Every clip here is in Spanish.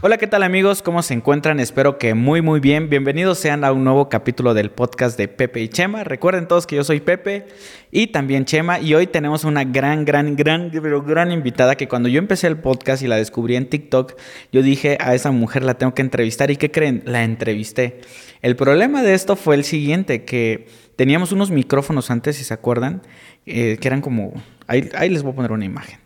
Hola, ¿qué tal amigos? ¿Cómo se encuentran? Espero que muy muy bien. Bienvenidos sean a un nuevo capítulo del podcast de Pepe y Chema. Recuerden todos que yo soy Pepe y también Chema y hoy tenemos una gran, gran, gran, gran invitada que cuando yo empecé el podcast y la descubrí en TikTok, yo dije a esa mujer la tengo que entrevistar y ¿qué creen? La entrevisté. El problema de esto fue el siguiente, que teníamos unos micrófonos antes, si se acuerdan, eh, que eran como... Ahí, ahí les voy a poner una imagen.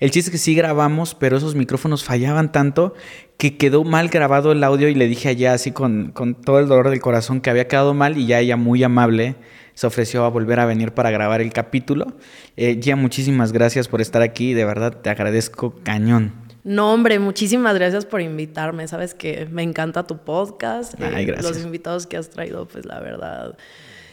El chiste es que sí grabamos, pero esos micrófonos fallaban tanto que quedó mal grabado el audio y le dije allá así con, todo el dolor del corazón que había quedado mal y ya ella muy amable se ofreció a volver a venir para grabar el capítulo. Eh, ya muchísimas gracias por estar aquí, de verdad te agradezco cañón. No, hombre, muchísimas gracias por invitarme. Sabes que me encanta tu podcast. Ay, gracias. los invitados que has traído, pues la verdad,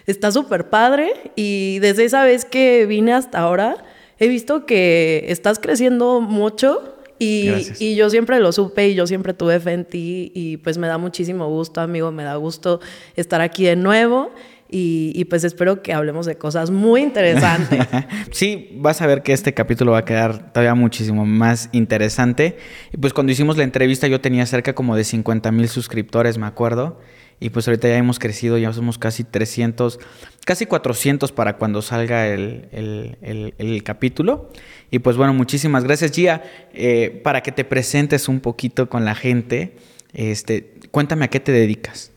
está súper padre. Y desde esa vez que vine hasta ahora, he visto que estás creciendo mucho y, y, yo siempre lo supe y yo siempre tuve fe en ti y pues me da muchísimo gusto, amigo, me da gusto estar aquí de nuevo. Y, y, pues espero que hablemos de cosas muy interesantes. sí, vas a ver que este capítulo va a quedar todavía muchísimo más interesante. Y pues cuando hicimos la entrevista yo tenía cerca como de 50 mil suscriptores, me acuerdo. Y pues ahorita ya hemos crecido, ya somos casi 300, casi 400 para cuando salga el, el, capítulo. Y pues bueno, muchísimas gracias Gia. Eh, para que te presentes un poquito con la gente, este, cuéntame a qué te dedicas.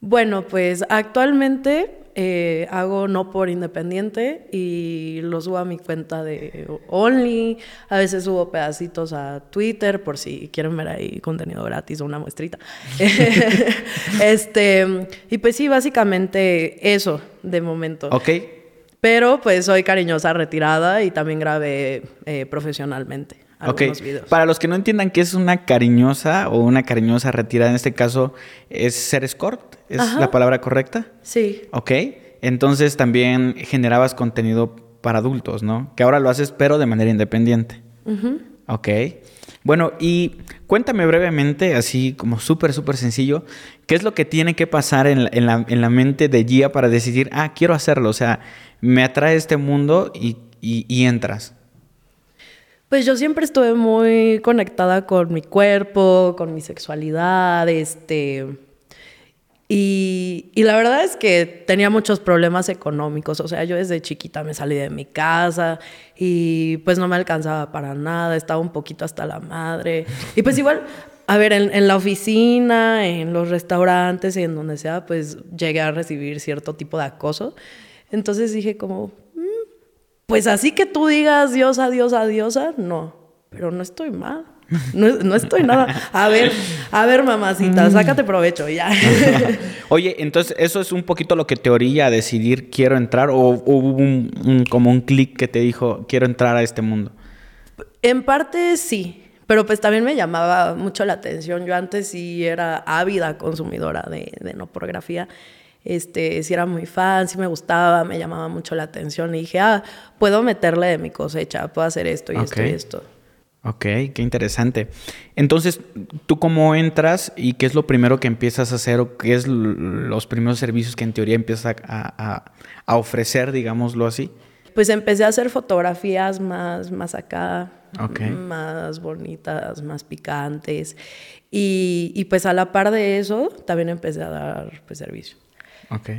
Bueno, pues actualmente eh, hago no por independiente y lo subo a mi cuenta de Only. A veces subo pedacitos a Twitter por si quieren ver ahí contenido gratis o una muestrita. este, y pues sí, básicamente eso de momento. Ok. Pero pues soy cariñosa retirada y también grabé eh, profesionalmente. Ok, para los que no entiendan qué es una cariñosa o una cariñosa retirada, en este caso es ser escort, ¿es la palabra correcta? Sí. Ok, entonces también generabas contenido para adultos, ¿no? Que ahora lo haces pero de manera independiente. Ok. Bueno, y cuéntame brevemente, así como súper, súper sencillo, ¿qué es lo que tiene que pasar en la, en la, mente de Gia para decidir, ah, quiero hacerlo? O sea, me atrae este mundo y, y entras. Pues yo siempre estuve muy conectada con mi cuerpo, con mi sexualidad, este... Y, y, la verdad es que tenía muchos problemas económicos, o sea, yo desde chiquita me salí de mi casa y pues no me alcanzaba para nada, estaba un poquito hasta la madre. Y pues igual, a ver, en, en la oficina, en los restaurantes y en donde sea, pues llegué a recibir cierto tipo de acoso. Entonces dije como, pues así que tú digas diosa, diosa, diosa, no, pero no estoy mal. No, estoy nada. A ver, a ver, mamacita, mm. sácate provecho ya. Oye, entonces, ¿eso es un poquito lo que te orilla a decidir quiero entrar? ¿O hubo un, como un clic que te dijo quiero entrar a este mundo? En parte sí, pero pues también me llamaba mucho la atención. Yo antes sí era ávida consumidora de, de no pornografía este, si era muy fan, si me gustaba, me llamaba mucho la atención. Y dije, ah, puedo meterle de mi cosecha, puedo hacer esto y esto y esto. Ok, qué interesante. Entonces, ¿tú cómo entras y qué es lo primero que empiezas a hacer o qué es los primeros servicios que en teoría empiezas a, ofrecer, digámoslo así? Pues empecé a hacer fotografías más, más acá, más bonitas, más picantes. Y, y, pues a la par de eso, también empecé a dar pues, servicio. Ok.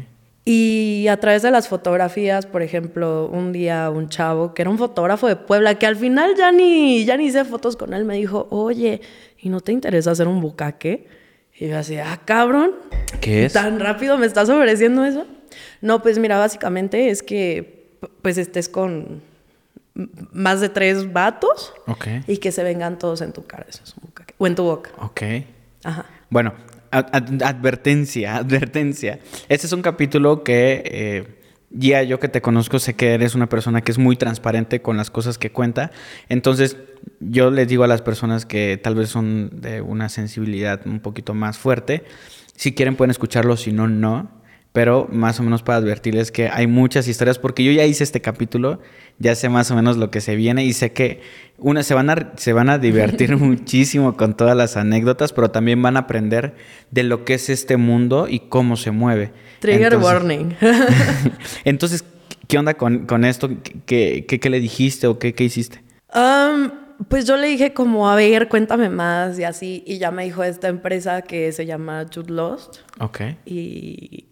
Y a través de las fotografías, por ejemplo, un día un chavo que era un fotógrafo de Puebla, que al final ya ni, ya ni hice fotos con él, me dijo, oye, ¿y no te interesa hacer un bucaque? Y yo así, ah, cabrón. ¿Qué es? ¿Tan rápido me estás ofreciendo eso? No, pues mira, básicamente es que pues estés con más de tres vatos y que se vengan todos en tu cara, eso es un bucaque. O en tu boca. Ok. Ajá. Bueno, advertencia, advertencia. Este es un capítulo que eh, ya yo que te conozco sé que eres una persona que es muy transparente con las cosas que cuenta. Entonces yo les digo a las personas que tal vez son de una sensibilidad un poquito más fuerte, si quieren pueden escucharlo, si no, no. Pero más o menos para advertirles que hay muchas historias, porque yo ya hice este capítulo, ya sé más o menos lo que se viene y sé que una, se, van a, se van a divertir muchísimo con todas las anécdotas, pero también van a aprender de lo que es este mundo y cómo se mueve. Trigger Entonces- warning. Entonces, ¿qué onda con, con esto? ¿Qué, qué, qué le dijiste o qué, qué hiciste? Am, pues yo le dije como, a ver, cuéntame más y así. Y ya me dijo esta empresa que se llama Jude Lost. Ok. Y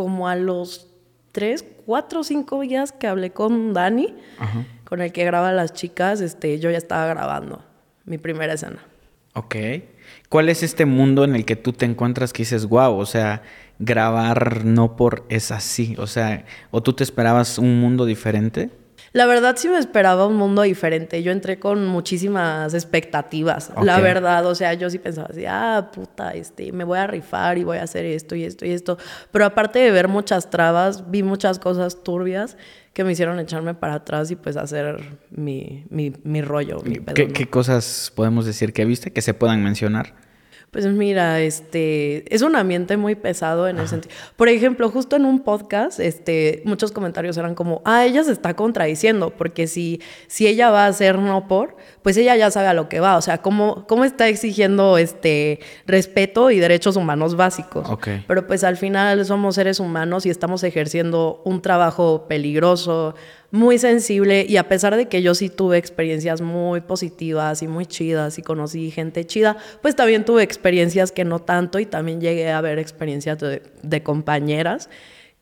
como a los tres, cuatro, cinco días que hablé con Dani, Ajá. con el que graba las chicas, este, yo ya estaba grabando mi primera escena. Ok. ¿Cuál es este mundo en el que tú te encuentras que dices, wow, o sea, grabar no por es así? O sea, ¿o tú te esperabas un mundo diferente? La verdad sí me esperaba un mundo diferente. Yo entré con muchísimas expectativas. La verdad, o sea, yo sí pensaba así, ah, puta, este, me voy a rifar y voy a hacer esto y esto y esto. Pero aparte de ver muchas trabas, vi muchas cosas turbias que me hicieron echarme para atrás y pues hacer mi, mi, mi rollo, mi ¿Qué, qué cosas podemos decir que viste que se puedan mencionar? Pues mira, este, es un ambiente muy pesado en el sentido. Por ejemplo, justo en un podcast, este, muchos comentarios eran como, ah, ella se está contradiciendo, porque si, si ella va a hacer no por, pues ella ya sabe a lo que va. O sea, ¿cómo, cómo está exigiendo este respeto y derechos humanos básicos? Ok. Pero pues al final somos seres humanos y estamos ejerciendo un trabajo peligroso, muy sensible y a pesar de que yo sí tuve experiencias muy positivas y muy chidas y conocí gente chida, pues también tuve experiencias que no tanto y también llegué a ver experiencias de, de compañeras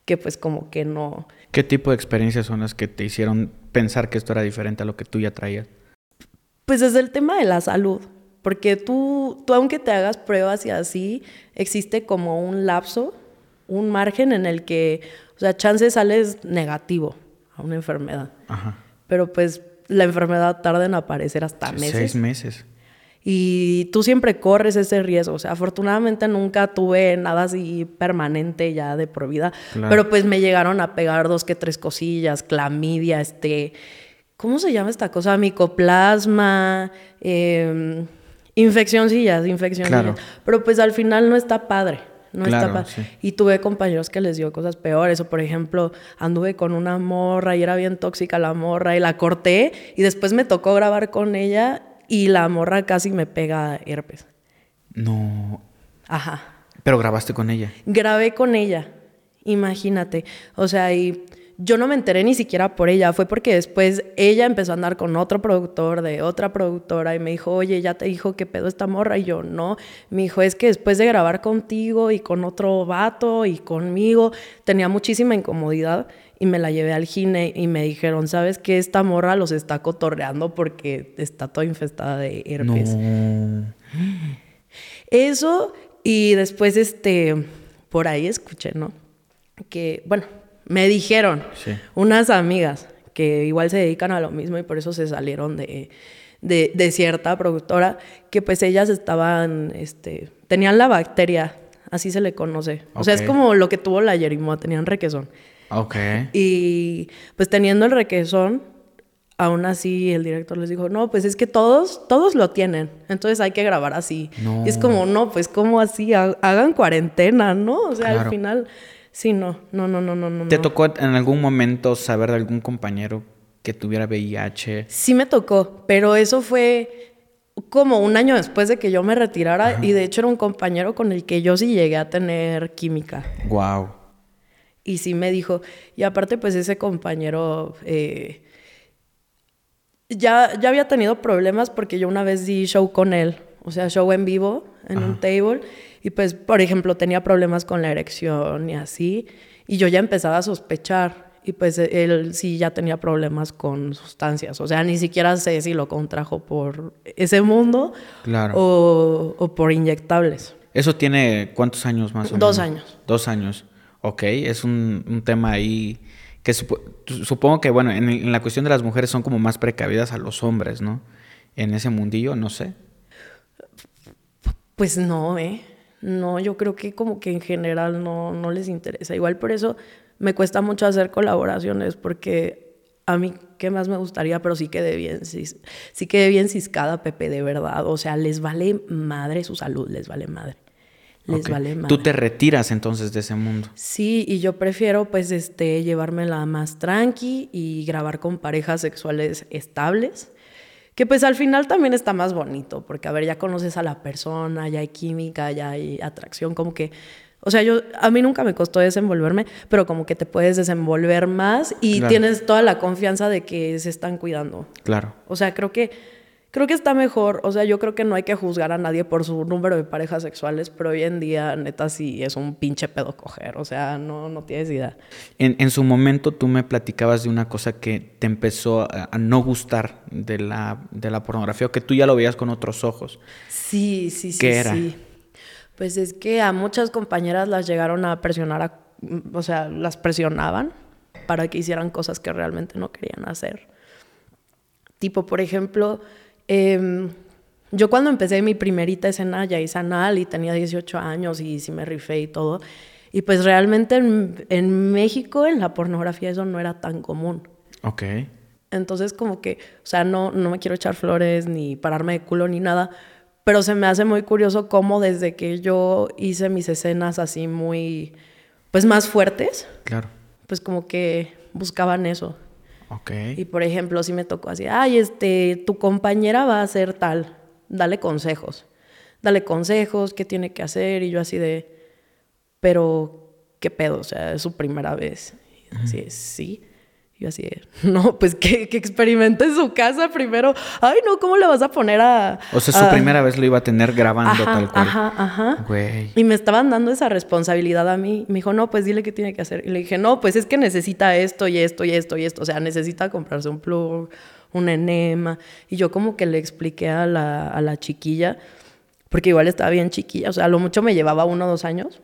que pues como que no... ¿Qué tipo de experiencias son las que te hicieron pensar que esto era diferente a lo que tú ya traías? Pues desde el tema de la salud, porque tú, tú aunque te hagas pruebas y así, existe como un lapso, un margen en el que, o sea, chance sales negativo a una enfermedad. Ajá. Pero pues la enfermedad tarda en aparecer hasta meses. Seis meses. Y tú siempre corres ese riesgo. O sea, afortunadamente nunca tuve nada así permanente ya de por vida. Claro. Pero pues me llegaron a pegar dos que tres cosillas, clamidia, este. ¿Cómo se llama esta cosa? Micoplasma, eh, infeccioncillas, infeccionillas. Claro. Pero pues al final no está padre. No Claro, está padre. sí. Y tuve compañeros que les dio cosas peores. O por ejemplo, anduve con una morra y era bien tóxica la morra y la corté. Y después me tocó grabar con ella y la morra casi me pega herpes. No. Ajá. Pero grabaste con ella. Grabé con ella. Imagínate. O sea, y yo no me enteré ni siquiera por ella. Fue porque después ella empezó a andar con otro productor de otra productora y me dijo, oye, ya te dijo qué pedo esta morra. Y yo, no. Me dijo, es que después de grabar contigo y con otro vato y conmigo, tenía muchísima incomodidad y me la llevé al gine y me dijeron, ¿sabes qué? Esta morra los está cotorreando porque está toda infestada de herpes. No. Eso y después, este, por ahí escuché, ¿no? Que, bueno, me dijeron Sí. unas amigas que igual se dedican a lo mismo y por eso se salieron de, de, de cierta productora, que pues ellas estaban, este, tenían la bacteria, así se le conoce. O sea, es como lo que tuvo la yerimoa, tenían requesón. Ok. Y pues teniendo el requesón, aún así el director les dijo, no, pues es que todos, todos lo tienen, entonces hay que grabar así. No. Y es como, no, pues como así, Ha- hagan cuarentena, ¿no? O sea, Claro. al final, sí, no, no, no, no, no, no. ¿Te no. tocó en algún momento saber de algún compañero que tuviera VIH? Sí me tocó, pero eso fue como un año después de que yo me retirara y de hecho era un compañero con el que yo sí llegué a tener química. Wow. Y sí me dijo, y aparte pues ese compañero eh, ya, ya había tenido problemas porque yo una vez di show con él, o sea, show en vivo, en un table, y pues, por ejemplo, tenía problemas con la erección y así, y yo ya empezaba a sospechar, y pues él sí ya tenía problemas con sustancias, o sea, ni siquiera sé si lo contrajo por ese mundo Claro. o, o por inyectables. ¿Eso tiene cuántos años más o menos? Dos años. Dos años. Ok, es un, un tema ahí que supo- supongo que, bueno, en, en la cuestión de las mujeres son como más precavidas a los hombres, ¿no? En ese mundillo, no sé. Pues no, ¿eh? No, yo creo que como que en general no, no les interesa. Igual por eso me cuesta mucho hacer colaboraciones porque a mí qué más me gustaría, pero sí quedé bien, sí, sí quedé bien ciscada, Pepe, de verdad. O sea, les vale madre su salud, les vale madre. les vale más. Tú te retiras entonces de ese mundo. Sí, y yo prefiero pues este llevármela más tranqui y grabar con parejas sexuales estables. Que pues al final también está más bonito, porque a ver, ya conoces a la persona, ya hay química, ya hay atracción, como que, o sea, yo, a mí nunca me costó desenvolverme, pero como que te puedes desenvolver más y Claro. tienes toda la confianza de que se están cuidando. Claro. O sea, creo que, creo que está mejor, o sea, yo creo que no hay que juzgar a nadie por su número de parejas sexuales, pero hoy en día, neta, sí es un pinche pedo coger, o sea, no, no tienes idea. En, en su momento tú me platicabas de una cosa que te empezó a, a no gustar de la, de la pornografía o que tú ya lo veías con otros ojos. Sí, sí, sí. ¿Qué era? sí. Pues es que a muchas compañeras las llegaron a presionar, a- o sea, las presionaban para que hicieran cosas que realmente no querían hacer. Tipo, por ejemplo, em, yo cuando empecé mi primerita escena ya hice anal y tenía 18 años y sí me rifé y todo. Y pues realmente en, en México, en la pornografía, eso no era tan común. Ok. Entonces, como que, o sea, no, no me quiero echar flores ni pararme de culo ni nada, pero se me hace muy curioso cómo desde que yo hice mis escenas así muy, pues más fuertes, Claro. pues como que buscaban eso. Ok. Y por ejemplo, si me tocó así, ay, este, tu compañera va a hacer tal, dale consejos, dale consejos, qué tiene que hacer, y yo así de, pero, ¿qué pedo? O sea, es su primera vez. Así sí. Y yo así de, no, pues que, que experimente en su casa primero. Ay, no, ¿cómo le vas a poner a...? O sea, su a- primera vez lo iba a tener grabando Ajá, tal cual. Ajá, ajá. Güey. Y me estaban dando esa responsabilidad a mí. Me dijo, no, pues dile qué tiene que hacer. Y le dije, no, pues es que necesita esto y esto y esto y esto. O sea, necesita comprarse un plug, un enema. Y yo como que le expliqué a la, a la chiquilla, porque igual estaba bien chiquilla. O sea, a lo mucho me llevaba uno o dos años.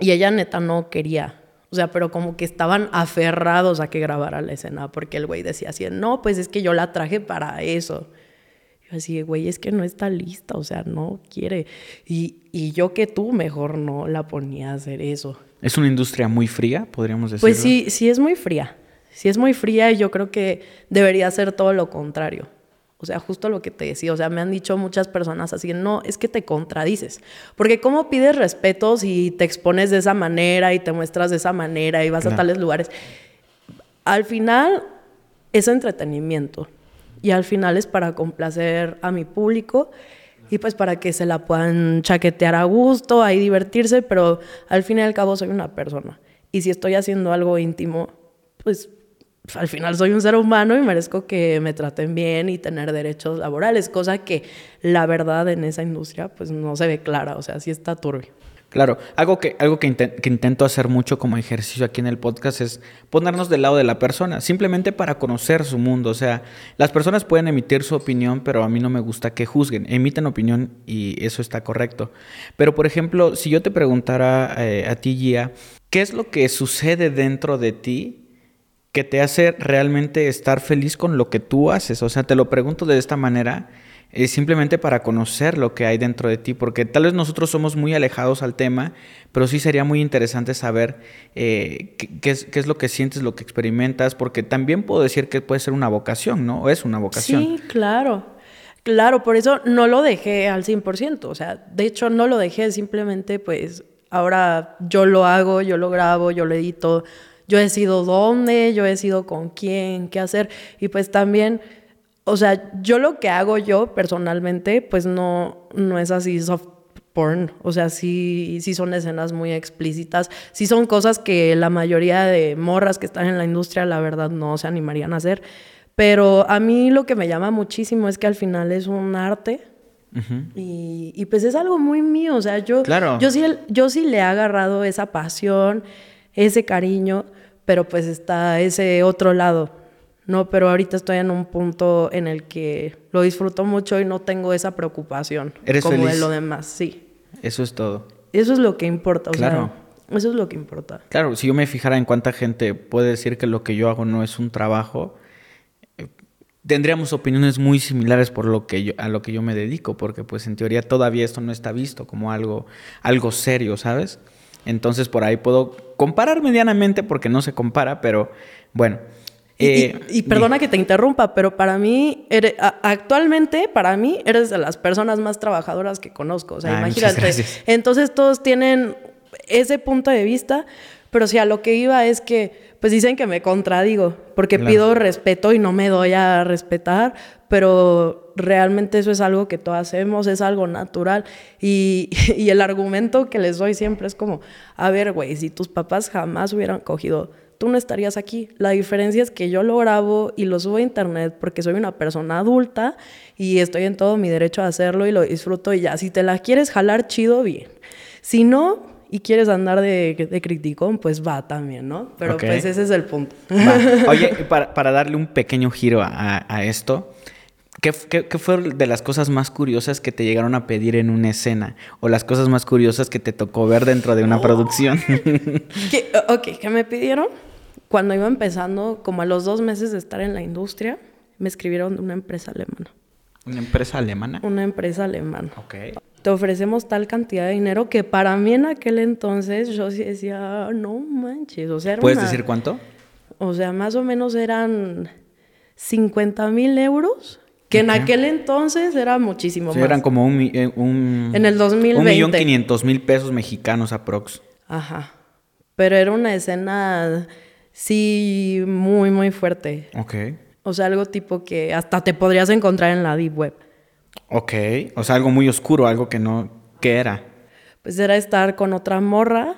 Y ella neta no quería. O sea, pero como que estaban aferrados a que grabara la escena, porque el güey decía así, no, pues es que yo la traje para eso. Yo así, güey, es que no está lista, o sea, no quiere. Y, y yo que tú mejor no la ponía a hacer eso. Es una industria muy fría, podríamos decir. Pues sí, sí es muy fría. Sí es muy fría y yo creo que debería ser todo lo contrario. O sea, justo lo que te decía. O sea, me han dicho muchas personas así, no, es que te contradices. Porque ¿cómo pides respeto si te expones de esa manera y te muestras de esa manera y vas a tales lugares? Al final es entretenimiento. Y al final es para complacer a mi público y pues para que se la puedan chaquetear a gusto, ahí divertirse, pero al fin y al cabo soy una persona. Y si estoy haciendo algo íntimo, pues al final soy un ser humano y merezco que me traten bien y tener derechos laborales, cosa que la verdad en esa industria pues no se ve clara, o sea, sí está turbio. Claro, algo que, algo que intento hacer mucho como ejercicio aquí en el podcast es ponernos del lado de la persona, simplemente para conocer su mundo. O sea, las personas pueden emitir su opinión, pero a mí no me gusta que juzguen. Emiten opinión y eso está correcto. Pero, por ejemplo, si yo te preguntara eh, a ti, Gia, ¿qué es lo que sucede dentro de ti que te hace realmente estar feliz con lo que tú haces? O sea, te lo pregunto de esta manera eh, simplemente para conocer lo que hay dentro de ti, porque tal vez nosotros somos muy alejados al tema, pero sí sería muy interesante saber eh, qué, qué es, qué es lo que sientes, lo que experimentas, porque también puedo decir que puede ser una vocación, ¿no? O es una vocación. Sí, claro. Claro, por eso no lo dejé al 100%. O sea, de hecho no lo dejé, simplemente pues ahora yo lo hago, yo lo grabo, yo lo edito. Yo decido dónde, yo decido con quién, qué hacer. Y pues también, o sea, yo lo que hago yo personalmente, pues no, no es así soft porn. O sea, sí, sí son escenas muy explícitas. Sí son cosas que la mayoría de morras que están en la industria, la verdad, no se animarían a hacer. Pero a mí lo que me llama muchísimo es que al final es un arte. Y, y pues es algo muy mío, o sea, yo, Claro. yo, sí, yo sí le he agarrado esa pasión, ese cariño, pero pues está ese otro lado, ¿no? Pero ahorita estoy en un punto en el que lo disfruto mucho y no tengo esa preocupación ¿Eres como de feliz? lo demás, sí. Eso es todo. Eso es lo que importa, o Claro. sea, eso es lo que importa. Claro, si yo me fijara en cuánta gente puede decir que lo que yo hago no es un trabajo, eh, tendríamos opiniones muy similares por lo que yo, a lo que yo me dedico, porque pues en teoría todavía esto no está visto como algo, algo serio, ¿sabes? Entonces por ahí puedo comparar medianamente porque no se compara, pero bueno. Y, y- Eh, y perdona que te interrumpa, pero para mí, eres- actualmente, para mí, eres de las personas más trabajadoras que conozco. O sea, Ay, imagínate. Entonces todos tienen ese punto de vista, pero sí, a lo que iba es que, pues dicen que me contradigo, porque Claro. pido respeto y no me doy a respetar, pero realmente eso es algo que todos hacemos, es algo natural. Y, y el argumento que les doy siempre es como, a ver, güey, si tus papás jamás hubieran cogido, tú no estarías aquí. La diferencia es que yo lo grabo y lo subo a internet porque soy una persona adulta y estoy en todo mi derecho a hacerlo y lo disfruto y ya, si te la quieres jalar, chido, bien. Si no, y quieres andar de, de criticón, pues va también, ¿no? Pero pues ese es el punto. Va. Oye, para, para darle un pequeño giro a, a esto, ¿qué, qué, qué fue de las cosas más curiosas que te llegaron a pedir en una escena? O las cosas más curiosas que te tocó ver dentro de una producción. ¿Qué- ok, ¿qué me pidieron? Cuando iba empezando, como a los dos meses de estar en la industria, me escribieron de una empresa alemana. ¿Una empresa alemana? Una empresa alemana. Ok. Te ofrecemos tal cantidad de dinero que para mí en aquel entonces yo sí decía, "Ah, no manches. O sea, era ¿Puedes una- decir cuánto? O sea, más o menos eran 50 mil euros, que en aquel entonces era muchísimo Sí, más. eran como un, eh, un... En el 2020. Un millón quinientos mil pesos mexicanos aprox. Ajá. Pero era una escena, sí, muy, muy fuerte. Ok. O sea, algo tipo que hasta te podrías encontrar en la Deep Web. Ok. O sea, algo muy oscuro, algo que no... ¿Qué era? Pues era estar con otra morra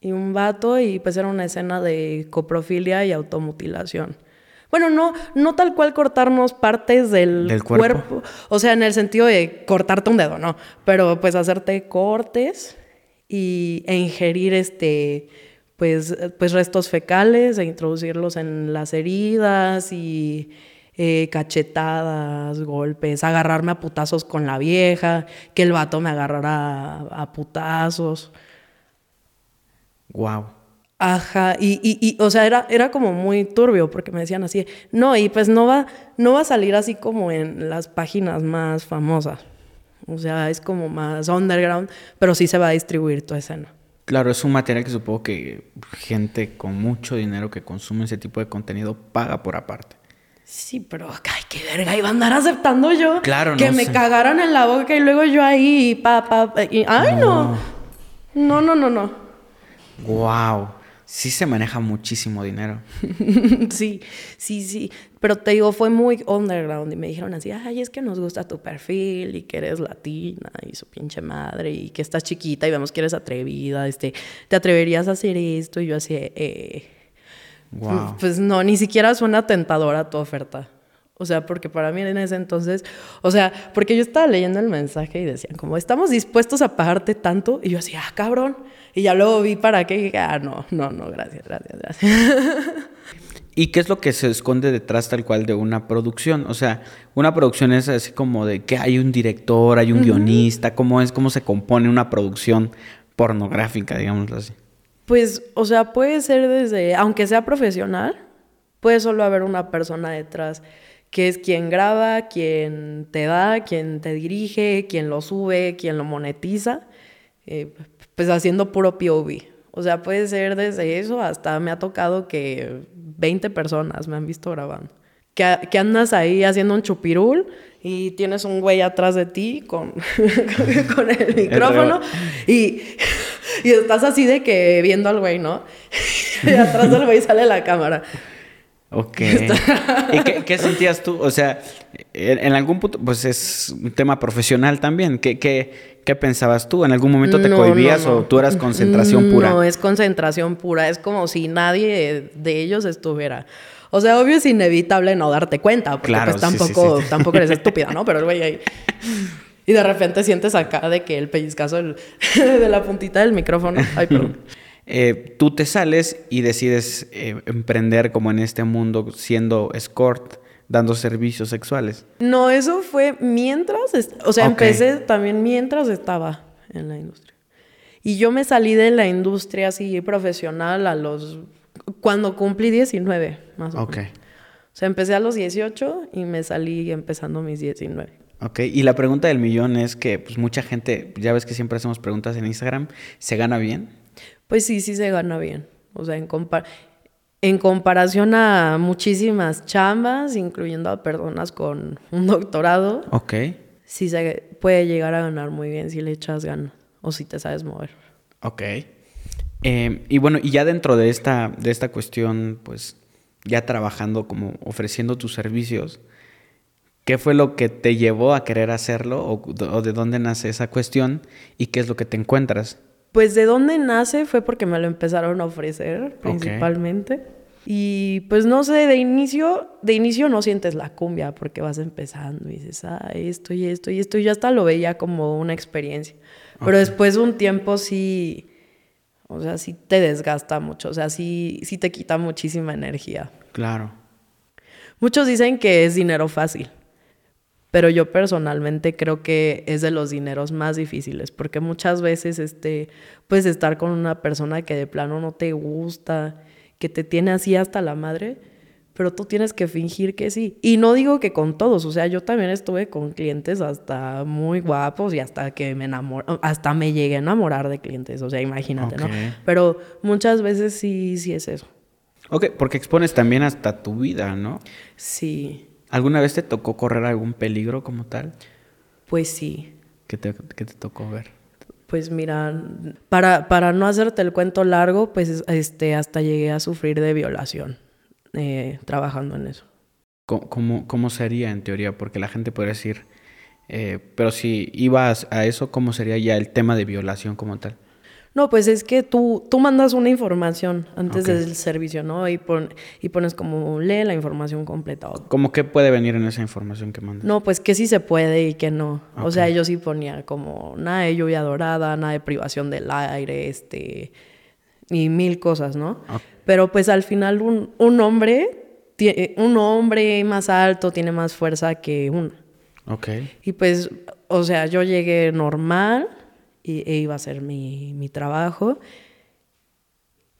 y un vato y pues era una escena de coprofilia y automutilación. Bueno, no, no tal cual cortarnos partes del, Del cuerpo. O sea, en el sentido de cortarte un dedo, no. Pero pues hacerte cortes y, e ingerir este pues, pues restos fecales e introducirlos en las heridas y eh, cachetadas, golpes, agarrarme a putazos con la vieja, que el vato me agarrara a, a putazos. Wow. Ajá, y, y, y, o sea, era, era como muy turbio porque me decían así, no, y pues no va, no va a salir así como en las páginas más famosas. O sea, es como más underground, pero sí se va a distribuir tu escena. Claro, es un material que supongo que gente con mucho dinero que consume ese tipo de contenido paga por aparte. Sí, pero, ay, qué verga, iba a andar aceptando yo. Claro, Que no me sé. cagaran en la boca y luego yo ahí, y pa, pa, pa, y- ay, no. No, no, no, no. Wow. Sí se maneja muchísimo dinero. sí, sí, sí. Pero te digo, fue muy underground y me dijeron así, ay, es que nos gusta tu perfil y que eres latina y su pinche madre y que estás chiquita y vemos que eres atrevida, este, te atreverías a hacer esto y yo así, eh, Wow. pues no, ni siquiera suena tentadora tu oferta. O sea, porque para mí en ese entonces, o sea, porque yo estaba leyendo el mensaje y decían, como estamos dispuestos a pagarte tanto, y yo así, ah, cabrón. Y ya luego vi para qué y dije, ah, no, no, no, gracias, gracias, gracias. ¿Y qué es lo que se esconde detrás tal cual de una producción? O sea, una producción es así como de que hay un director, hay un guionista, ¿cómo es, cómo se compone una producción pornográfica, digámoslo así? Pues, o sea, puede ser desde, aunque sea profesional, puede solo haber una persona detrás, que es quien graba, quien te da, quien te dirige, quien lo sube, quien lo monetiza, eh, pues haciendo puro POV. O sea, puede ser desde eso hasta me ha tocado que 20 personas me han visto grabando. Que, que andas ahí haciendo un chupirul y tienes un güey atrás de ti con, con el micrófono y, y estás así de que viendo al güey, ¿no? Y atrás del güey sale la cámara. Ok. ¿Y qué, qué sentías tú? O sea, en, algún punto, pues es un tema profesional también. ¿Qué, qué, qué pensabas tú? ¿En algún momento te No, cohibías no, no. o tú eras concentración pura? No, es concentración pura. Es como si nadie de ellos estuviera. O sea, obvio es inevitable no darte cuenta, porque Claro, pues sí, sí, tampoco, sí. tampoco eres estúpida, ¿no? Pero el güey ahí. Y de repente sientes acá de que el pellizcazo del- de la puntita del micrófono. Ay, perdón. Eh, tú te sales y decides eh, emprender como en este mundo siendo escort, dando servicios sexuales. No, eso fue mientras, o sea, empecé también mientras estaba en la industria. Y yo me salí de la industria así profesional a los, cuando cumplí 19, más o Ok. menos. O sea, empecé a los 18 y me salí empezando mis 19. Ok, y la pregunta del millón es que pues mucha gente, ya ves que siempre hacemos preguntas en Instagram, ¿se gana bien? Pues sí, sí se gana bien. O sea, en compar en comparación a muchísimas chambas, incluyendo a personas con un doctorado, Ok. sí se puede llegar a ganar muy bien si le echas ganas o si te sabes mover. Ok. Eh, y bueno, y ya dentro de esta, de esta cuestión, pues ya trabajando como ofreciendo tus servicios, ¿qué fue lo que te llevó a querer hacerlo o, o de dónde nace esa cuestión y qué es lo que te encuentras? Pues de dónde nace fue porque me lo empezaron a ofrecer principalmente. Y pues no sé, de inicio, de inicio no sientes la cumbia porque vas empezando y dices, ah, esto y esto y esto. Y yo hasta lo veía como una experiencia. Pero después de un tiempo sí, o sea, sí te desgasta mucho. O sea, sí, sí te quita muchísima energía. Claro. Muchos dicen que es dinero fácil, pero yo personalmente creo que es de los dineros más difíciles, porque muchas veces este, puedes estar con una persona que de plano no te gusta, que te tiene así hasta la madre, pero tú tienes que fingir que sí. Y no digo que con todos, o sea, yo también estuve con clientes hasta muy guapos y hasta que me enamor hasta me llegué a enamorar de clientes, o sea, imagínate, ¿no? Pero muchas veces sí, sí es eso. Ok, porque expones también hasta tu vida, ¿no? Sí, ¿Alguna vez te tocó correr algún peligro como tal? pues sí. ¿Qué te, qué te tocó ver? Pues mira, para, para no hacerte el cuento largo, pues este, hasta llegué a sufrir de violación eh, trabajando en eso. ¿Cómo, cómo, sería en teoría? Porque la gente podría decir, eh, pero si ibas a eso, ¿cómo sería ya el tema de violación como tal? No, pues es que tú, tú mandas una información antes del servicio, ¿no? Y, pon- y pones como, lee la información completa. ¿Cómo que puede venir en esa información que mandas? No, pues que sí se puede y que no. O sea, yo sí ponía como nada de lluvia dorada, nada de privación del aire, este, y mil cosas, ¿no? Ok. Pero pues al final un, un hombre, tie- un hombre más alto tiene más fuerza que uno. Ok. Y pues, o sea, yo llegué normal y, e iba a hacer mi, mi trabajo.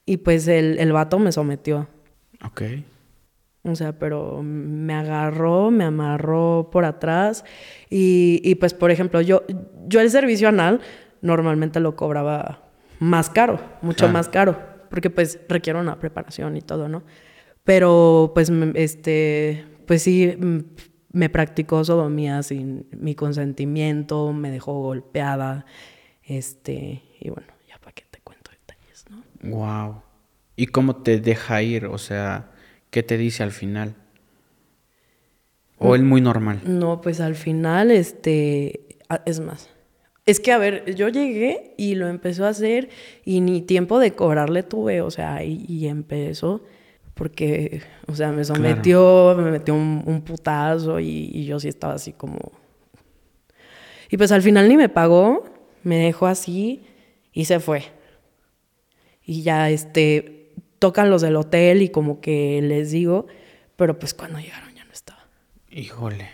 Y pues el, el vato me sometió. Ok. O sea, pero me agarró, me amarró por atrás. Y, y pues, por ejemplo, yo, yo el servicio anal normalmente lo cobraba más caro, mucho Claro. más caro, porque pues requiere una preparación y todo, ¿no? Pero pues, este, pues sí, mm, me practicó sodomía sin mi consentimiento, me dejó golpeada, este, y bueno, ya para qué te cuento detalles, ¿no? Wow. ¿Y cómo te deja ir? O sea, ¿qué te dice al final? ¿O él muy normal? No, pues al final, este, es más. Es que, a ver, yo llegué y lo empezó a hacer y ni tiempo de cobrarle tuve, o sea, y, y empezó porque, o sea, me sometió, me metió un, un putazo y, y yo sí estaba así como... Y pues al final ni me pagó, me dejó así y se fue. Y ya, este, tocan los del hotel y como que les digo, pero pues cuando llegaron ya no estaba. Híjole.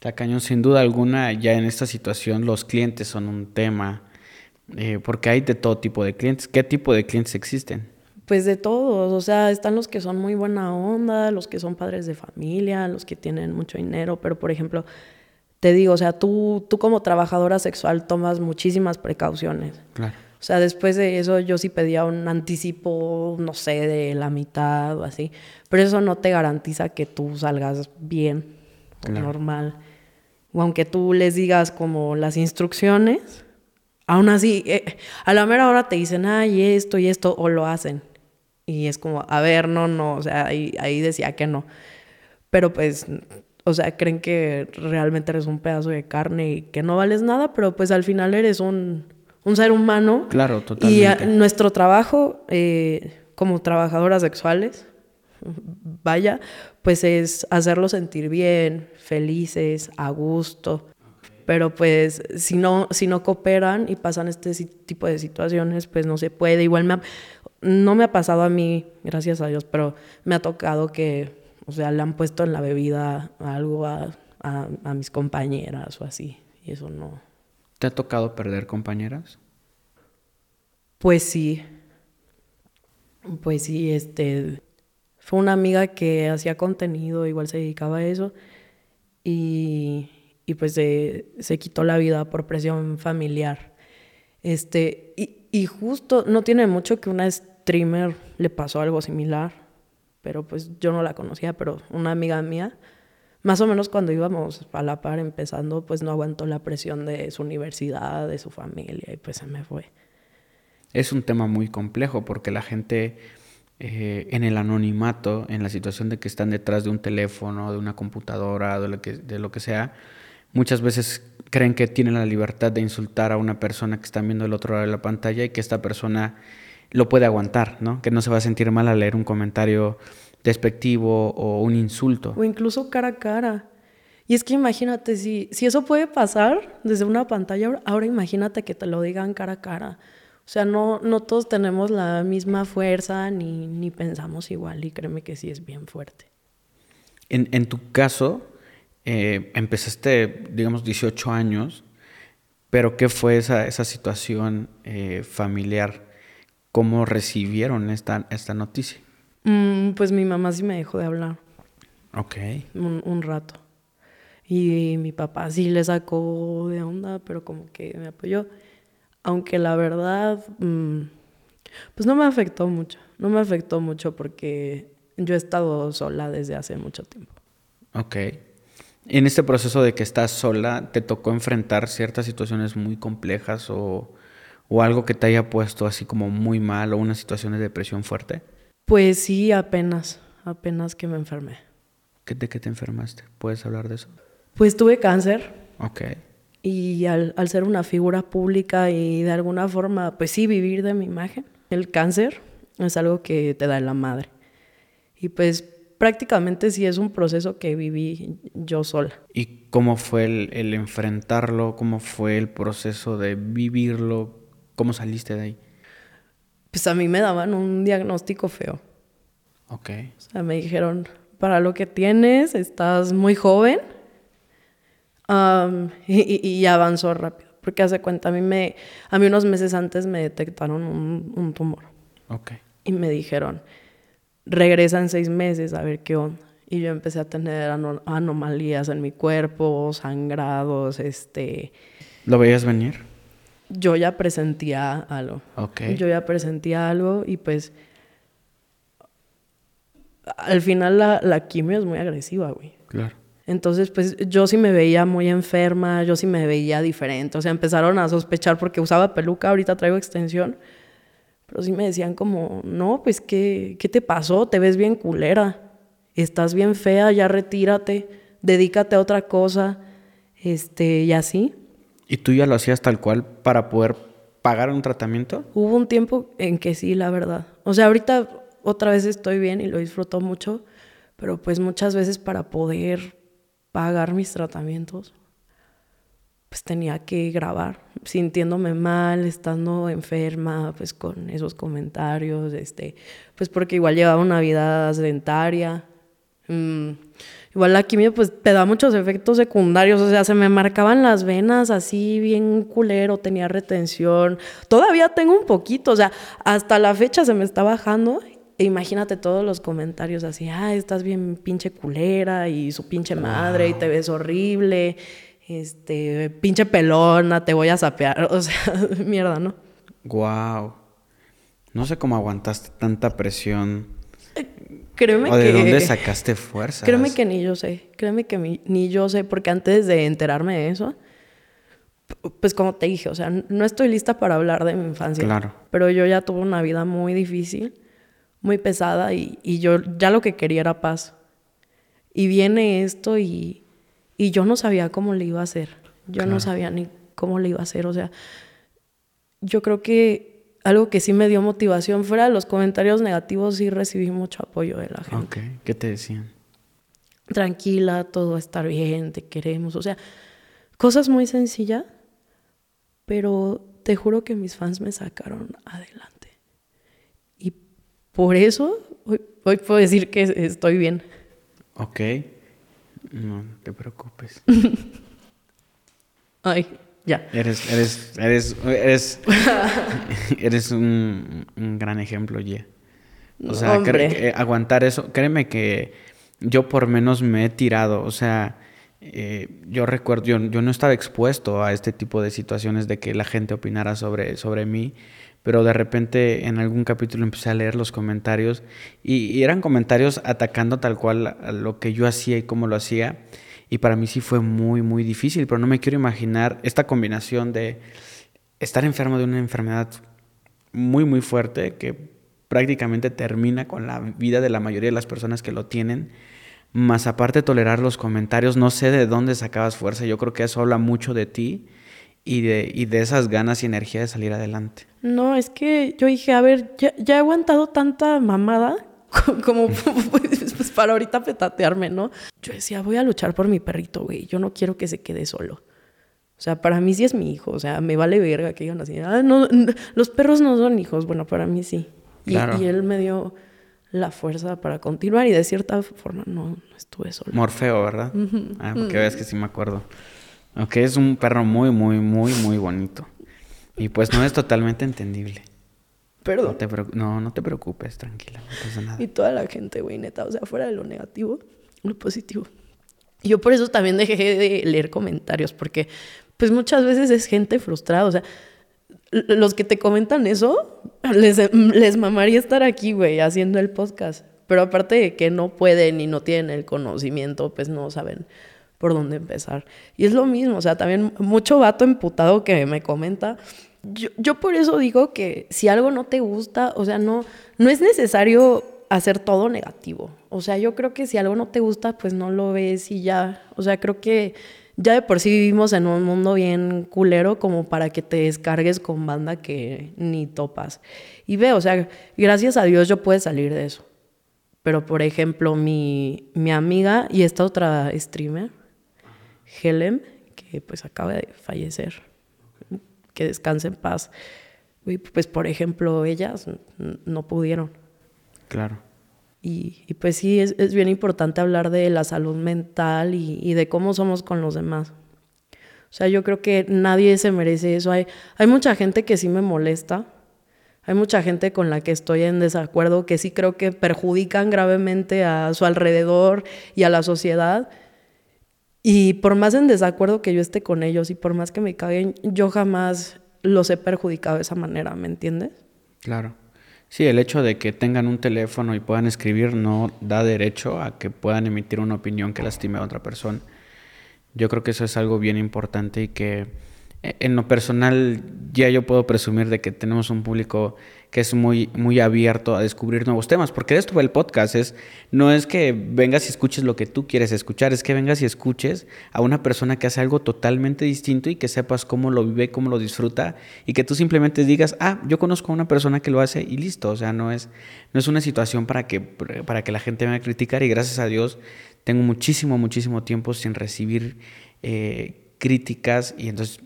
Está cañón, sin duda alguna, ya en esta situación los clientes son un tema, eh, porque hay de todo tipo de clientes. ¿Qué tipo de clientes existen? Pues de todos, o sea, están los que son muy buena onda, los que son padres de familia, los que tienen mucho dinero, pero por ejemplo, te digo, o sea, tú, tú como trabajadora sexual tomas muchísimas precauciones. Claro. O sea, después de eso yo sí pedía un anticipo, no sé, de la mitad o así, pero eso no te garantiza que tú salgas bien Claro. normal. O aunque tú les digas como las instrucciones, aún así, eh, a la mera hora te dicen, ay, esto y esto, o lo hacen. Y es como, a ver, no, no, o sea, ahí, ahí decía que no. Pero pues, o sea, creen que realmente eres un pedazo de carne y que no vales nada, pero pues al final eres un, un ser humano. Claro, Y a- totalmente. nuestro trabajo eh, como trabajadoras sexuales, vaya, pues es hacerlos sentir bien, felices, a gusto. Pero pues si no, si no cooperan y pasan este tipo de situaciones, pues no se puede. Igual me ha- no me ha pasado a mí, gracias a Dios, pero me ha tocado que, o sea, le han puesto en la bebida algo a, a- a mis compañeras o así. Y eso no. ¿Te ha tocado perder compañeras? Pues sí. Pues sí, este. Fue una amiga que hacía contenido, igual se dedicaba a eso. Y, y pues se, se quitó la vida por presión familiar. Este, y, y justo no tiene mucho que una, streamer le pasó algo similar, pero pues yo no la conocía, pero una amiga mía, más o menos cuando íbamos a la par empezando, pues no aguantó la presión de su universidad, de su familia y pues se me fue. Es un tema muy complejo porque la gente eh, en el anonimato, en la situación de que están detrás de un teléfono, de una computadora, de lo que, de lo que sea, muchas veces creen que tienen la libertad de insultar a una persona que están viendo del otro lado de la pantalla y que esta persona lo puede aguantar, ¿no? Que no se va a sentir mal al leer un comentario despectivo o un insulto. O incluso cara a cara. Y es que imagínate, si, si eso puede pasar desde una pantalla, ahora imagínate que te lo digan cara a cara. O sea, no, no todos tenemos la misma fuerza ni, ni pensamos igual y créeme que sí es bien fuerte. En, en tu caso, eh, empezaste, digamos, 18 años, pero ¿qué fue esa, esa situación eh, familiar? ¿Cómo recibieron esta, esta noticia? Mm, pues mi mamá sí me dejó de hablar. Ok. Un, un rato. Y mi papá sí le sacó de onda, pero como que me apoyó. Aunque la verdad, mm, pues no me afectó mucho. No me afectó mucho porque yo he estado sola desde hace mucho tiempo. Ok. En este proceso de que estás sola, ¿te tocó enfrentar ciertas situaciones muy complejas o, o algo que te haya puesto así como muy mal o una situación de depresión fuerte? Pues sí, apenas, apenas que me enfermé. ¿De qué te enfermaste? ¿Puedes hablar de eso? Pues tuve cáncer. Ok. Y al, al, ser una figura pública y de alguna forma, pues sí, vivir de mi imagen, el cáncer es algo que te da la madre. Y pues prácticamente sí es un proceso que viví yo sola. ¿Y cómo fue el, el enfrentarlo? ¿Cómo fue el proceso de vivirlo? ¿Cómo saliste de ahí? Pues a mí me daban un diagnóstico feo. Ok. O sea, me dijeron, para lo que tienes, estás muy joven Um, y, y, avanzó rápido. Porque hace cuenta, a mí, me, a mí unos meses antes me detectaron un, un tumor. Ok. Y me dijeron, regresa en seis meses a ver qué onda. Y yo empecé a tener anom anomalías en mi cuerpo, sangrados, este... ¿Lo veías venir? Yo ya presentía algo. Ok. Yo ya presentía algo y pues... Al final la, la quimio es muy agresiva, güey. Claro. Entonces, pues yo sí me veía muy enferma, yo sí me veía diferente. O sea, empezaron a sospechar porque usaba peluca, ahorita traigo extensión. Pero sí me decían como, no, pues, ¿qué, qué te pasó? Te ves bien culera. Estás bien fea, ya retírate, dedícate a otra cosa, este, y así. ¿Y tú ya lo hacías tal cual para poder pagar un tratamiento? Hubo un tiempo en que sí, la verdad. O sea, ahorita otra vez estoy bien y lo disfruto mucho, pero pues muchas veces para poder pagar mis tratamientos, pues tenía que grabar, sintiéndome mal, estando enferma, pues con esos comentarios, este, pues porque igual llevaba una vida sedentaria. Mm, igual la quimio pues te da muchos efectos secundarios, o sea, se me marcaban las venas así bien culero, tenía retención. Todavía tengo un poquito, o sea, hasta la fecha se me está bajando e imagínate todos los comentarios así, ah, estás bien pinche culera y su pinche madre wow. y te ves horrible, este, pinche pelona, te voy a sapear, o sea, mierda, ¿no? Wow. No sé cómo aguantaste tanta presión. Créeme ¿O de que, dónde sacaste fuerzas? Créeme que ni yo sé, créeme que mi, ni yo sé, porque antes de enterarme de eso, pues como te dije, o sea, no estoy lista para hablar de mi infancia. Claro. Pero yo ya tuve una vida muy difícil muy pesada y, y, yo ya lo que quería era paz. Y viene esto y, y yo no sabía cómo le iba a hacer. Yo claro. no sabía ni cómo le iba a hacer. O sea, yo creo que algo que sí me dio motivación fuera de los comentarios negativos, sí recibí mucho apoyo de la gente. Okay. ¿Qué te decían? Tranquila, todo va a estar bien, te queremos. O sea, cosas muy sencillas, pero te juro que mis fans me sacaron adelante. Por eso hoy, hoy, puedo decir que estoy bien. Ok. No te preocupes. Ay, ya. Eres, eres, eres, eres, eres un, un, gran ejemplo, ya. O sea, que, aguantar eso, créeme que yo por menos me he tirado, o sea, eh, yo recuerdo, yo, yo, no estaba expuesto a este tipo de situaciones de que la gente opinara sobre, sobre mí, pero de repente en algún capítulo empecé a leer los comentarios y, eran comentarios atacando tal cual lo que yo hacía y cómo lo hacía. Y para mí sí fue muy, muy difícil, pero no me quiero imaginar esta combinación de estar enfermo de una enfermedad muy, muy fuerte que prácticamente termina con la vida de la mayoría de las personas que lo tienen. Más aparte tolerar los comentarios, no sé de dónde sacabas fuerza, yo creo que eso habla mucho de ti y de, y de esas ganas y energía de salir adelante. No, es que yo dije, a ver, ya, ya he aguantado tanta mamada como pues, pues, para ahorita petatearme, ¿no? Yo decía, voy a luchar por mi perrito, güey, yo no quiero que se quede solo. O sea, para mí sí es mi hijo, o sea, me vale verga que digan así, ah, no, los perros no son hijos, bueno, para mí sí. Y, él me dio la fuerza para continuar y de cierta forma no, estuve solo. Morfeo, ¿verdad? Ah, porque ves que sí me acuerdo. Aunque es un perro muy, muy, muy, muy bonito. Y pues no es totalmente entendible. Perdón. No, no, te preocupes, tranquila, no pasa nada. Y toda la gente, güey, neta, o sea, fuera de lo negativo, lo positivo. Yo por eso también dejé de leer comentarios, porque pues muchas veces es gente frustrada, o sea, los que te comentan eso, les, les mamaría estar aquí, güey, haciendo el podcast. Pero aparte de que no pueden y no tienen el conocimiento, pues no saben por dónde empezar. Y es lo mismo, o sea, también mucho vato emputado que me comenta. Yo, yo por eso digo que si algo no te gusta, o sea, no, no es necesario hacer todo negativo. O sea, yo creo que si algo no te gusta, pues no lo ves y ya. O sea, creo que ya de por sí vivimos en un mundo bien culero como para que te descargues con banda que ni topas. Y ve, o sea, gracias a Dios yo puedo salir de eso. Pero, por ejemplo, mi, mi amiga y esta otra streamer, Helen, que pues acaba de fallecer, que descanse en paz. Pues, por ejemplo, ellas no pudieron. Claro. Y, pues sí, es, bien importante hablar de la salud mental y, de cómo somos con los demás. O sea, yo creo que nadie se merece eso. Hay, hay mucha gente que sí me molesta. Hay mucha gente con la que estoy en desacuerdo, que sí creo que perjudican gravemente a su alrededor y a la sociedad. Y por más en desacuerdo que yo esté con ellos y por más que me caguen, yo jamás los he perjudicado de esa manera, ¿me entiendes? Claro. Sí, el hecho de que tengan un teléfono y puedan escribir no da derecho a que puedan emitir una opinión que lastime a otra persona. Yo creo que eso es algo bien importante y que eh, en lo personal ya yo puedo presumir de que tenemos un público que es muy, muy abierto a descubrir nuevos temas, porque de esto va el podcast, es, no es que vengas y escuches lo que tú quieres escuchar, es que vengas y escuches a una persona que hace algo totalmente distinto y que sepas cómo lo vive, cómo lo disfruta y que tú simplemente digas, ah, yo conozco a una persona que lo hace y listo, o sea, no es, no es una situación para que, para que la gente venga a criticar y gracias a Dios tengo muchísimo, muchísimo tiempo sin recibir eh, críticas y entonces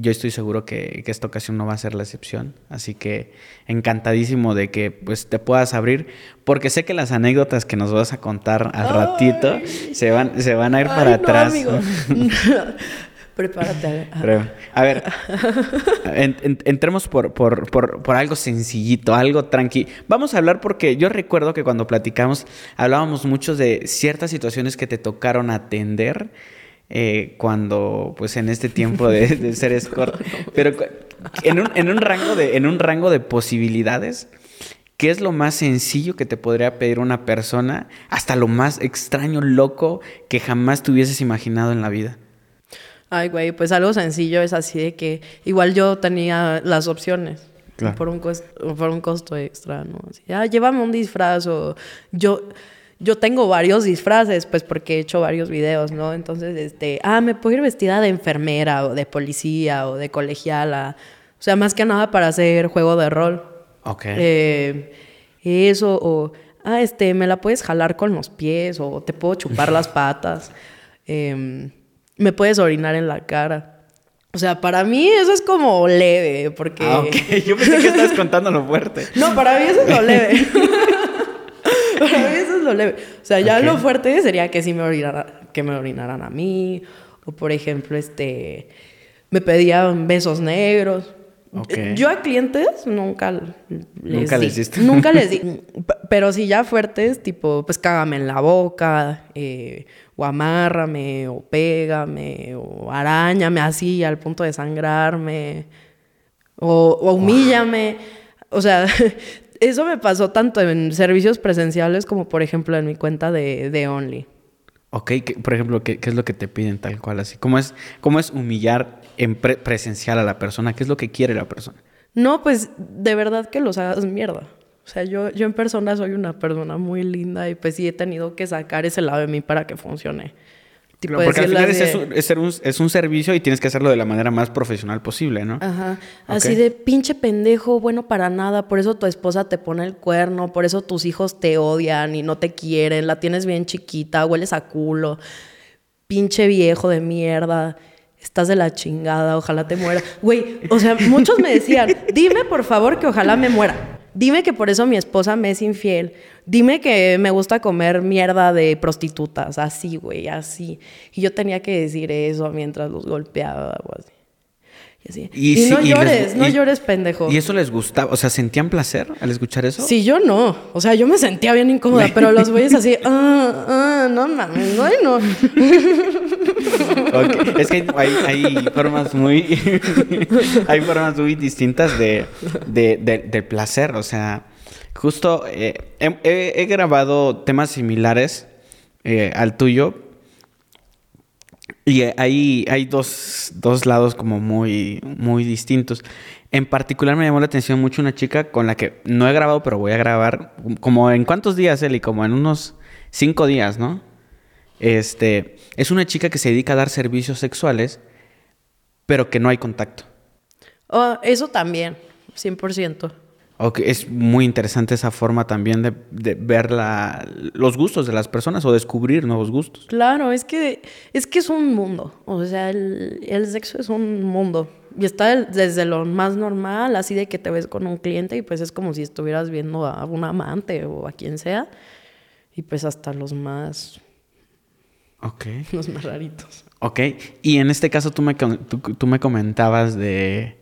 yo estoy seguro que, esta ocasión no va a ser la excepción. Así que encantadísimo de que pues, te puedas abrir, porque sé que las anécdotas que nos vas a contar al ratito se van, se van a ir para atrás. Prepárate. A, ver, entremos por, por, por, por, algo sencillito, algo tranqui. Vamos a hablar porque yo recuerdo que cuando platicamos hablábamos mucho de ciertas situaciones que te tocaron atender eh, cuando, pues en este tiempo de, ser escort, pero en un, en un, rango de, en un rango de posibilidades, ¿qué es lo más sencillo que te podría pedir una persona hasta lo más extraño, loco que jamás te hubieses imaginado en la vida? Ay, güey, pues algo sencillo es así de que igual yo tenía las opciones. Por, un costo, por un costo extra, ¿no? Así, ah, llévame un disfraz o yo yo tengo varios disfraces, pues porque he hecho varios videos, ¿no? Entonces, este, ah, me puedo ir vestida de enfermera o de policía o de colegiala. O sea, más que nada para hacer juego de rol. Ok. Eh, eso, o, ah, este, me la puedes jalar con los pies o te puedo chupar las patas. Em, me puedes orinar en la cara. O sea, para mí eso es como leve, porque... Ah, ok. Yo pensé que estabas contando lo fuerte. No, para mí eso es lo leve. eso es lo leve. O sea, ya lo fuerte sería que sí me que me orinaran a mí. O por ejemplo, este me pedían besos negros. Yo a clientes nunca les ¿Nunca les diste? Nunca les di. Pero si ya fuertes, tipo, pues cágame en la boca, eh, o amárrame, o pégame, o arañame así al punto de sangrarme, o, o humíllame. O sea, eso me pasó tanto en servicios presenciales como, por ejemplo, en mi cuenta de, de Only. Ok, por ejemplo, ¿qué, ¿qué, es lo que te piden tal cual? Así, ¿Cómo es, cómo es humillar en presencial a la persona? ¿Qué es lo que quiere la persona? No, pues de verdad que los hagas mierda. O sea, yo, yo en persona soy una persona muy linda y pues sí he tenido que sacar ese lado de mí para que funcione. Porque al final es, un, es, un, servicio y tienes que hacerlo de la manera más profesional posible, ¿no? Ajá. Así de pinche pendejo, bueno para nada. Por eso tu esposa te pone el cuerno, por eso tus hijos te odian y no te quieren. La tienes bien chiquita, hueles a culo. Pinche viejo de mierda. Estás de la chingada, ojalá te muera. Güey, o sea, muchos me decían, dime por favor que ojalá me muera. Dime que por eso mi esposa me es infiel. Dime que me gusta comer mierda de prostitutas. Así, güey, así. Y yo tenía que decir eso mientras los golpeaba o así. Y, así. y, no llores, no llores, pendejo. ¿Y eso les gustaba? O sea, ¿sentían placer al escuchar eso? Sí, yo no. O sea, yo me sentía bien incómoda, pero los güeyes así, ah, ah, no mames, no, no. Es que hay, formas muy. hay formas muy distintas de, de, placer. O sea, justo eh, he, grabado temas similares eh, al tuyo. Y hay, hay dos, dos, lados como muy, muy distintos. En particular me llamó la atención mucho una chica con la que no he grabado, pero voy a grabar. Como en cuántos días, Eli? Como en unos cinco días, ¿no? Este, es una chica que se dedica a dar servicios sexuales, pero que no hay contacto. Oh, eso también, 100%. Okay. Es muy interesante esa forma también de, ver los gustos de las personas o descubrir nuevos gustos. Claro, es que es, que es un mundo. O sea, el, el sexo es un mundo. Y está desde lo más normal, así de que te ves con un cliente y pues es como si estuvieras viendo a un amante o a quien sea. Y pues hasta los más Ok. Los más raritos. Ok. Y en este caso tú me, tú, me comentabas de...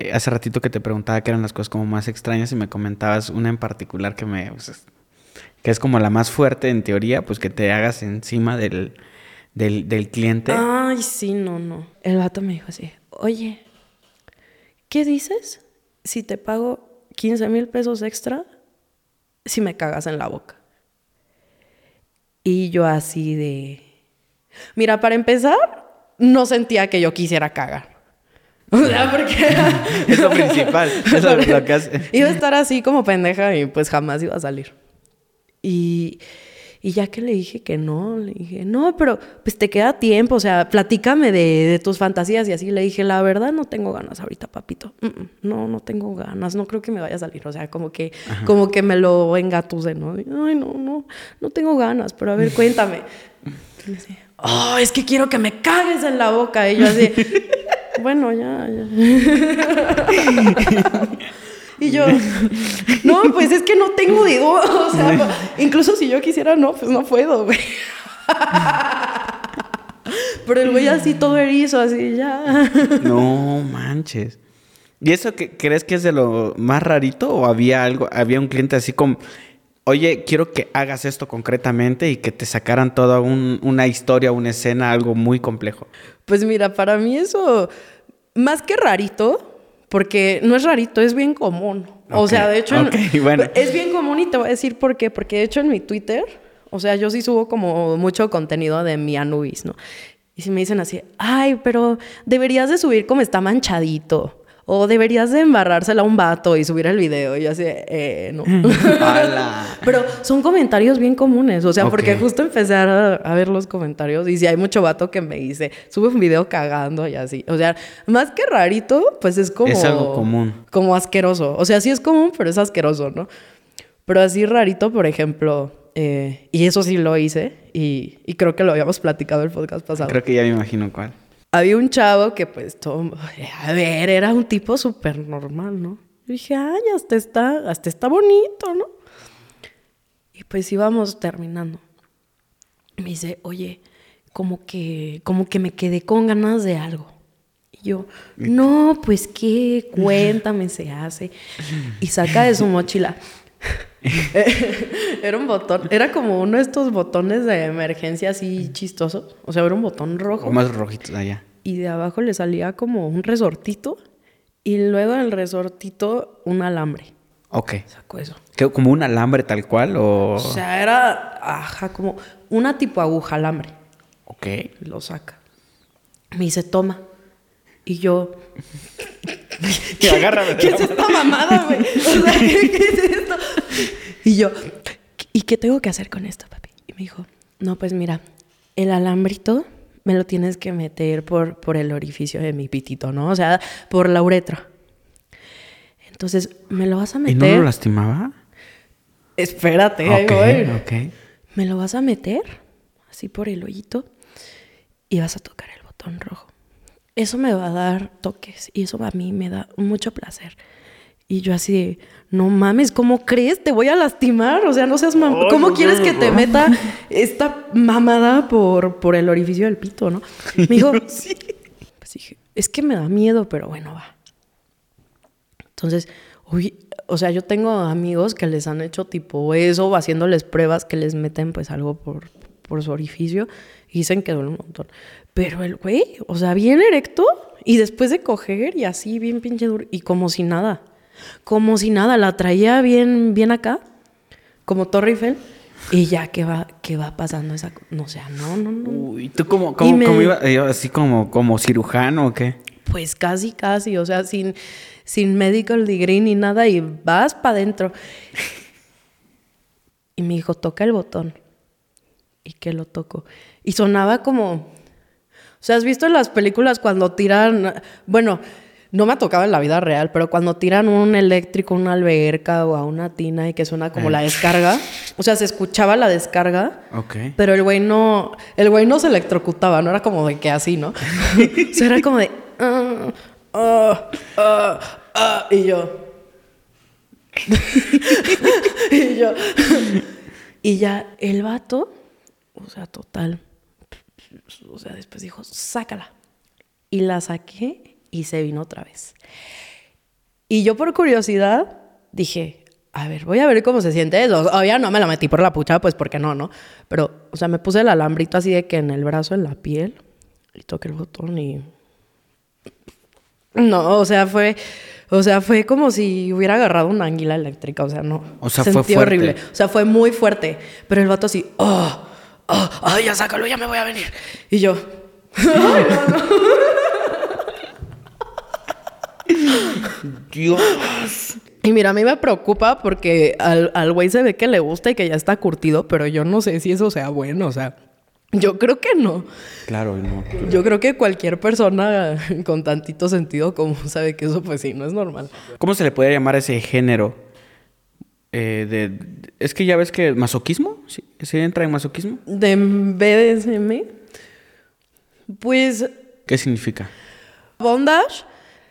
Eh, hace ratito que te preguntaba qué eran las cosas como más extrañas y me comentabas una en particular que me... Pues, que es como la más fuerte en teoría, pues que te hagas encima del, del, del cliente. Ay, sí, no, no. El vato me dijo así, oye, ¿qué dices si te pago 15 mil pesos extra si me cagas en la boca? Y yo así de... Mira, para empezar, no sentía que yo quisiera cagar. O sea, porque... es lo principal. Es lo que hace. Iba a estar así como pendeja y pues jamás iba a salir. Y, y ya que le dije que no, le dije, no, pero pues te queda tiempo, o sea, platícame de, tus fantasías. Y así le dije, la verdad no tengo ganas ahorita, papito. no, no tengo ganas, no creo que me vaya a salir. O sea, como que, como que me lo engatuse, ¿no? Ay, no, no, no tengo ganas, pero a ver, cuéntame. oh, es que quiero que me cagues en la boca. Y yo así, bueno, ya, ya. y yo, no, pues es que no tengo digo, o sea, incluso si yo quisiera, no, pues no puedo, güey. Pero el güey así todo erizo, así ya. No manches. ¿Y eso que crees que es de lo más rarito o había algo, había un cliente así como oye, quiero que hagas esto concretamente y que te sacaran toda una historia, una escena, algo muy complejo? Pues mira, para mí eso, más que rarito, porque no es rarito, es bien común. o sea, de hecho, es bien común y te voy a decir por qué. Porque de hecho en mi Twitter, o sea, yo sí subo como mucho contenido de mi Anubis, ¿no? Y si me dicen así, ay, pero deberías de subir como está manchadito. O deberías de embarrársela a un vato y subir el video. Y yo así, eh, no. Pero son comentarios bien comunes. O sea, porque justo empecé a, ver los comentarios y si hay mucho vato que me dice, sube un video cagando y así. O sea, más que rarito, pues es como... Es algo común. Como asqueroso. O sea, sí es común, pero es asqueroso, ¿no? Pero así rarito, por ejemplo, eh, y eso sí lo hice y, y creo que lo habíamos platicado el podcast pasado. Creo que ya me imagino cuál había un chavo que pues todo, a ver, era un tipo súper normal, ¿no? Y dije, ay, hasta está, hasta está bonito, ¿no? Y pues íbamos terminando. me dice, oye, como que, como que me quedé con ganas de algo. Y yo, no, pues qué, cuéntame, se hace. Y saca de su mochila. era un botón, era como uno de estos botones de emergencia así chistosos. O sea, era un botón rojo. más rojito allá. Y de abajo le salía como un resortito. Y luego en el resortito un alambre. Ok. Sacó eso. ¿Qué, ¿Como un alambre tal cual o...? O sea, era, ajá, como una tipo aguja alambre. Ok. Lo saca. Me dice, toma. Y yo, Que agárrame. ¿qué es esta mamada, güey? O sea, ¿qué, qué es esto? Y yo, ¿y qué tengo que hacer con esto, papi? Y me dijo, no, pues mira, el alambrito me lo tienes que meter por, por el orificio de mi pitito, ¿no? O sea, por la uretra. Entonces, ¿me lo vas a ¿Y meter? no lo lastimaba? Espérate, ahí voy. ok. Me lo vas a meter así por el hoyito y vas a tocar el botón rojo. Eso me va a dar toques y eso a mí me da mucho placer. Y yo así de, no mames, ¿cómo crees? Te voy a lastimar. O sea, no seas mam ¿Cómo quieres que te meta esta mamada por, por el orificio del pito, no? Me dijo, Pues dije, es que me da miedo, pero bueno, va. Entonces, uy, o sea, yo tengo amigos que les han hecho tipo eso, haciéndoles pruebas que les meten pues algo por, por su orificio y dicen que duele un montón. Pero el güey, o sea, bien erecto y después de coger y así bien pinche duro y como si nada, como si nada, la traía bien, bien acá, como Torre Eiffel. Y ya que va, que va pasando esa, no o sea, no, no, no. Uy, ¿tú cómo, cómo, me- cómo iba? Eh, ¿Así como, como cirujano o qué? Pues casi, casi, o sea, sin, sin medical degree ni nada y vas para adentro. Y me dijo, toca el botón. Y que lo toco. Y sonaba como... O sea, ¿has visto en las películas cuando tiran... Bueno, no me ha tocado en la vida real, pero cuando tiran un eléctrico a una alberca o a una tina y que suena como Eh. la descarga. O sea, se escuchaba la descarga. Ok. Pero el güey no, el güey no se electrocutaba, no era como de que así, ¿no? o sea, era como de, "Ah, ah, ah, ah", y yo. y yo. y ya el vato, o sea, total. O sea, después dijo, sácala. Y la saqué y se vino otra vez. Y yo por curiosidad dije, a ver, voy a ver cómo se siente eso. Obvio no me la metí por la pucha, pues porque no, ¿no? Pero, o sea, me puse el alambrito así de que en el brazo, en la piel, y toqué el botón y... No, o sea, fue... O sea, fue como si hubiera agarrado una anguila eléctrica, o sea, no. O sea, fue Sentí fuerte. horrible. O sea, fue muy fuerte. Pero el vato así, oh, oh, ay, ya sácalo, ya me voy a venir. Y yo, Dios. Y mira, a mí me preocupa porque al, al güey se ve que le gusta y que ya está curtido, pero yo no sé si eso sea bueno, o sea, yo creo que no. Claro, no. Yo creo que cualquier persona con tantito sentido común sabe que eso pues sí, no es normal. ¿Cómo se le podría llamar ese género? Eh, de, es que ya ves que masoquismo, ¿sí? ¿Se entra en masoquismo? De BDSM, pues ¿Qué significa? bondage,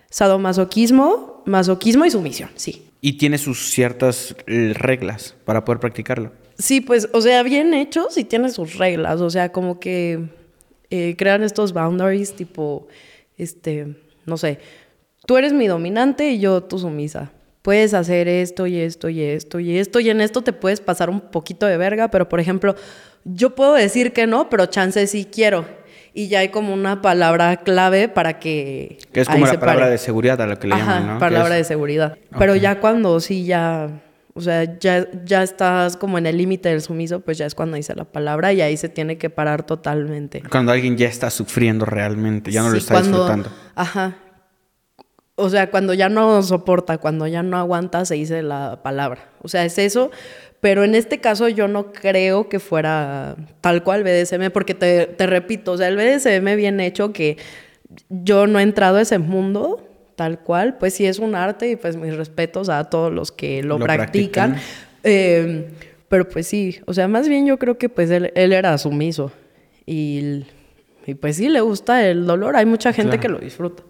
sadomasoquismo, masoquismo y sumisión, sí. Y tiene sus ciertas eh, reglas para poder practicarlo. Sí, pues, o sea, bien hecho, sí tiene sus reglas. O sea, como que eh, crean estos boundaries, tipo, este, no sé, tú eres mi dominante y yo tu sumisa. Puedes hacer esto y esto y esto y esto, y en esto te puedes pasar un poquito de verga, pero por ejemplo, yo puedo decir que no, pero chance sí quiero. Y ya hay como una palabra clave para que. Que es como la palabra pare. de seguridad a lo que le Ajá, llaman, ¿no? palabra de seguridad. Pero ya cuando sí ya, o sea, ya, ya estás como en el límite del sumiso, pues ya es cuando dice la palabra y ahí se tiene que parar totalmente. Cuando alguien ya está sufriendo realmente, ya no lo Sí, está cuando- disfrutando. Ajá. O sea, cuando ya no soporta, cuando ya no aguanta, se dice la palabra. O sea, es eso. Pero en este caso yo no creo que fuera tal cual BDSM, porque te, te repito, o sea, el BDSM bien hecho que yo no he entrado a ese mundo tal cual, pues sí es un arte y pues mis respetos a todos los que lo, Lo practican. practican. Eh, pero pues sí, o sea, más bien yo creo que pues él, él era sumiso y, y pues sí le gusta el dolor, hay mucha gente Claro. que lo disfruta.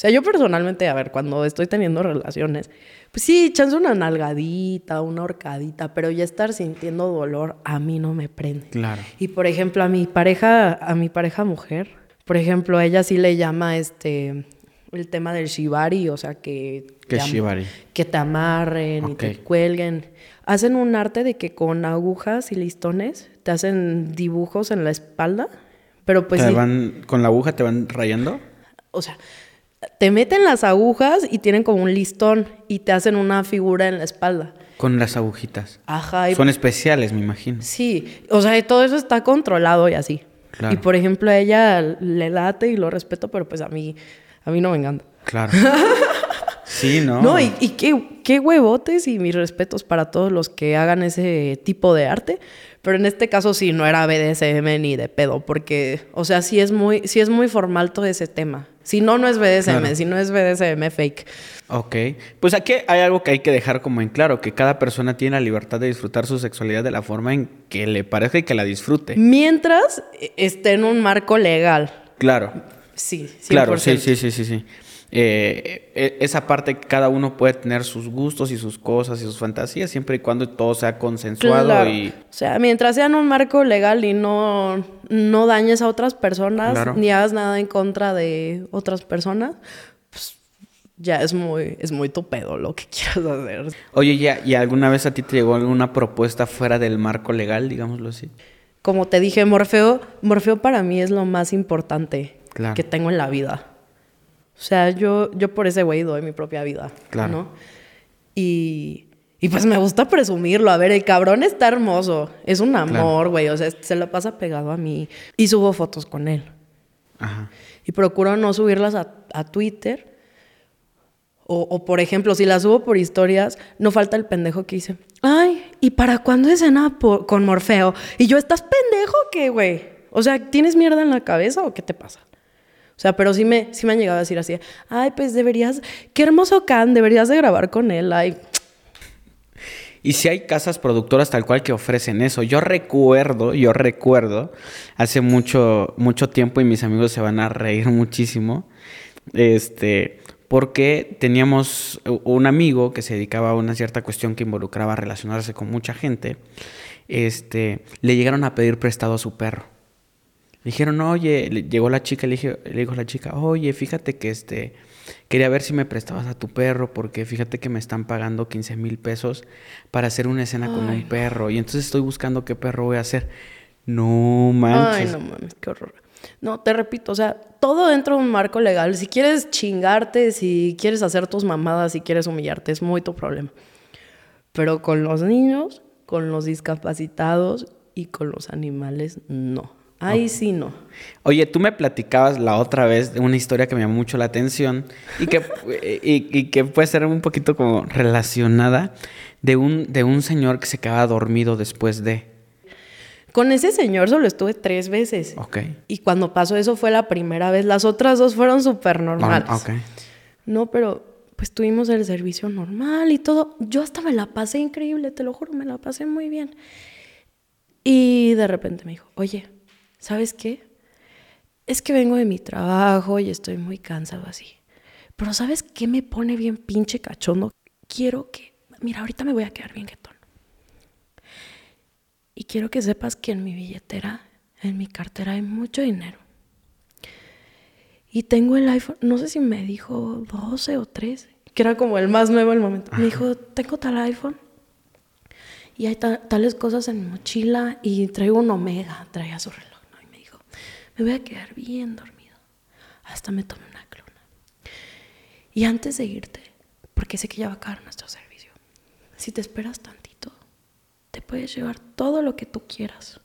O sea, yo personalmente, a ver, cuando estoy teniendo relaciones, pues sí, chance una nalgadita, una horcadita, pero ya estar sintiendo dolor a mí no me prende. Claro. Y por ejemplo, a mi pareja, a mi pareja mujer, por ejemplo, a ella sí le llama este el tema del shibari, o sea, que ¿Qué am- shibari? que te amarren y te cuelguen. Hacen un arte de que con agujas y listones te hacen dibujos en la espalda, pero pues ¿Te sí, van, con la aguja te van rayando? o sea, te meten las agujas y tienen como un listón y te hacen una figura en la espalda. Con las agujitas. Ajá. y- Son especiales, me imagino. Sí, o sea, todo eso está controlado y así. Claro. Y por ejemplo, a ella le late y lo respeto, pero pues a mí, a mí no me encanta. Claro. Sí, ¿no? No, y, y qué, qué huevotes y mis respetos para todos los que hagan ese tipo de arte. Pero en este caso sí, no era BDSM ni de pedo, porque, o sea, sí es muy, sí es muy formal todo ese tema. Si no, no es BDSM, Claro. si no es BDSM fake. Ok. Pues aquí hay algo que hay que dejar como en claro, que cada persona tiene la libertad de disfrutar su sexualidad de la forma en que le parezca y que la disfrute. Mientras esté en un marco legal. Claro. Sí, 100%. Claro, sí, sí, sí, sí, sí. Eh, eh, esa parte que cada uno puede tener sus gustos y sus cosas y sus fantasías, siempre y cuando todo sea consensuado Claro. y... O sea, mientras sea en un marco legal y no, no dañes a otras personas, Claro. ni hagas nada en contra de otras personas, pues ya es muy, es muy tu pedo lo que quieras hacer. Oye, ¿ya, ¿y alguna vez a ti te llegó alguna propuesta fuera del marco legal, digámoslo así? Como te dije, Morfeo, Morfeo para mí es lo más importante Claro. que tengo en la vida. O sea, yo, yo por ese güey doy mi propia vida. Claro. ¿no? Y, y pues me gusta presumirlo. A ver, el cabrón está hermoso. Es un amor, güey. O sea, se la pasa pegado a mí. Y subo fotos con él. Ajá. Y procuro no subirlas a, a Twitter. O, o, por ejemplo, si las subo por historias, no falta el pendejo que dice, ay, ¿y para cuándo escena po- con Morfeo? Y yo, ¿estás pendejo o qué, güey? O sea, ¿tienes mierda en la cabeza o qué te pasa? O sea, pero sí me, sí me han llegado a decir así, ay, pues deberías, qué hermoso Can, deberías de grabar con él, ay. Y si hay casas productoras tal cual que ofrecen eso. Yo recuerdo, yo recuerdo, hace mucho, mucho tiempo y mis amigos se van a reír muchísimo. Este, porque teníamos un amigo que se dedicaba a una cierta cuestión que involucraba relacionarse con mucha gente. Este, le llegaron a pedir prestado a su perro. Le dijeron, oye, le- llegó la chica, le, dije- le dijo la chica, oye, fíjate que este, quería ver si me prestabas a tu perro, porque fíjate que me están pagando 15 mil pesos para hacer una escena con un perro, y entonces estoy buscando qué perro voy a hacer. No manches. Ay, no mames, qué horror. No, te repito, o sea, todo dentro de un marco legal. Si quieres chingarte, si quieres hacer tus mamadas, si quieres humillarte, es muy tu problema. Pero con los niños, con los discapacitados y con los animales, no. Ahí sí no. Oye, tú me platicabas la otra vez de una historia que me llamó mucho la atención y que, y, y que puede ser un poquito como relacionada de un, de un señor que se quedaba dormido después de... Con ese señor solo estuve tres veces. Ok. Y cuando pasó eso fue la primera vez. Las otras dos fueron súper normales. Ah, ok. No, pero pues tuvimos el servicio normal y todo. Yo hasta me la pasé increíble, te lo juro, me la pasé muy bien. Y de repente me dijo, oye, ¿sabes qué? Es que vengo de mi trabajo y estoy muy cansado así. Pero ¿sabes qué me pone bien pinche cachondo? Quiero que, mira, ahorita me voy a quedar bien jetón. Y quiero que sepas que en mi billetera, en mi cartera hay mucho dinero. Y tengo el iPhone, no sé si me dijo 12 o 13, que era como el más nuevo el momento. Me dijo, tengo tal iPhone. Y hay ta- tales cosas en mi mochila y traigo un Omega, traía su reloj, ¿no? Y me dijo, me voy a quedar bien dormido. Hasta me tomé una clona. Y antes de irte, porque sé que ya va a acabar nuestro servicio, si te esperas tantito, te puedes llevar todo lo que tú quieras.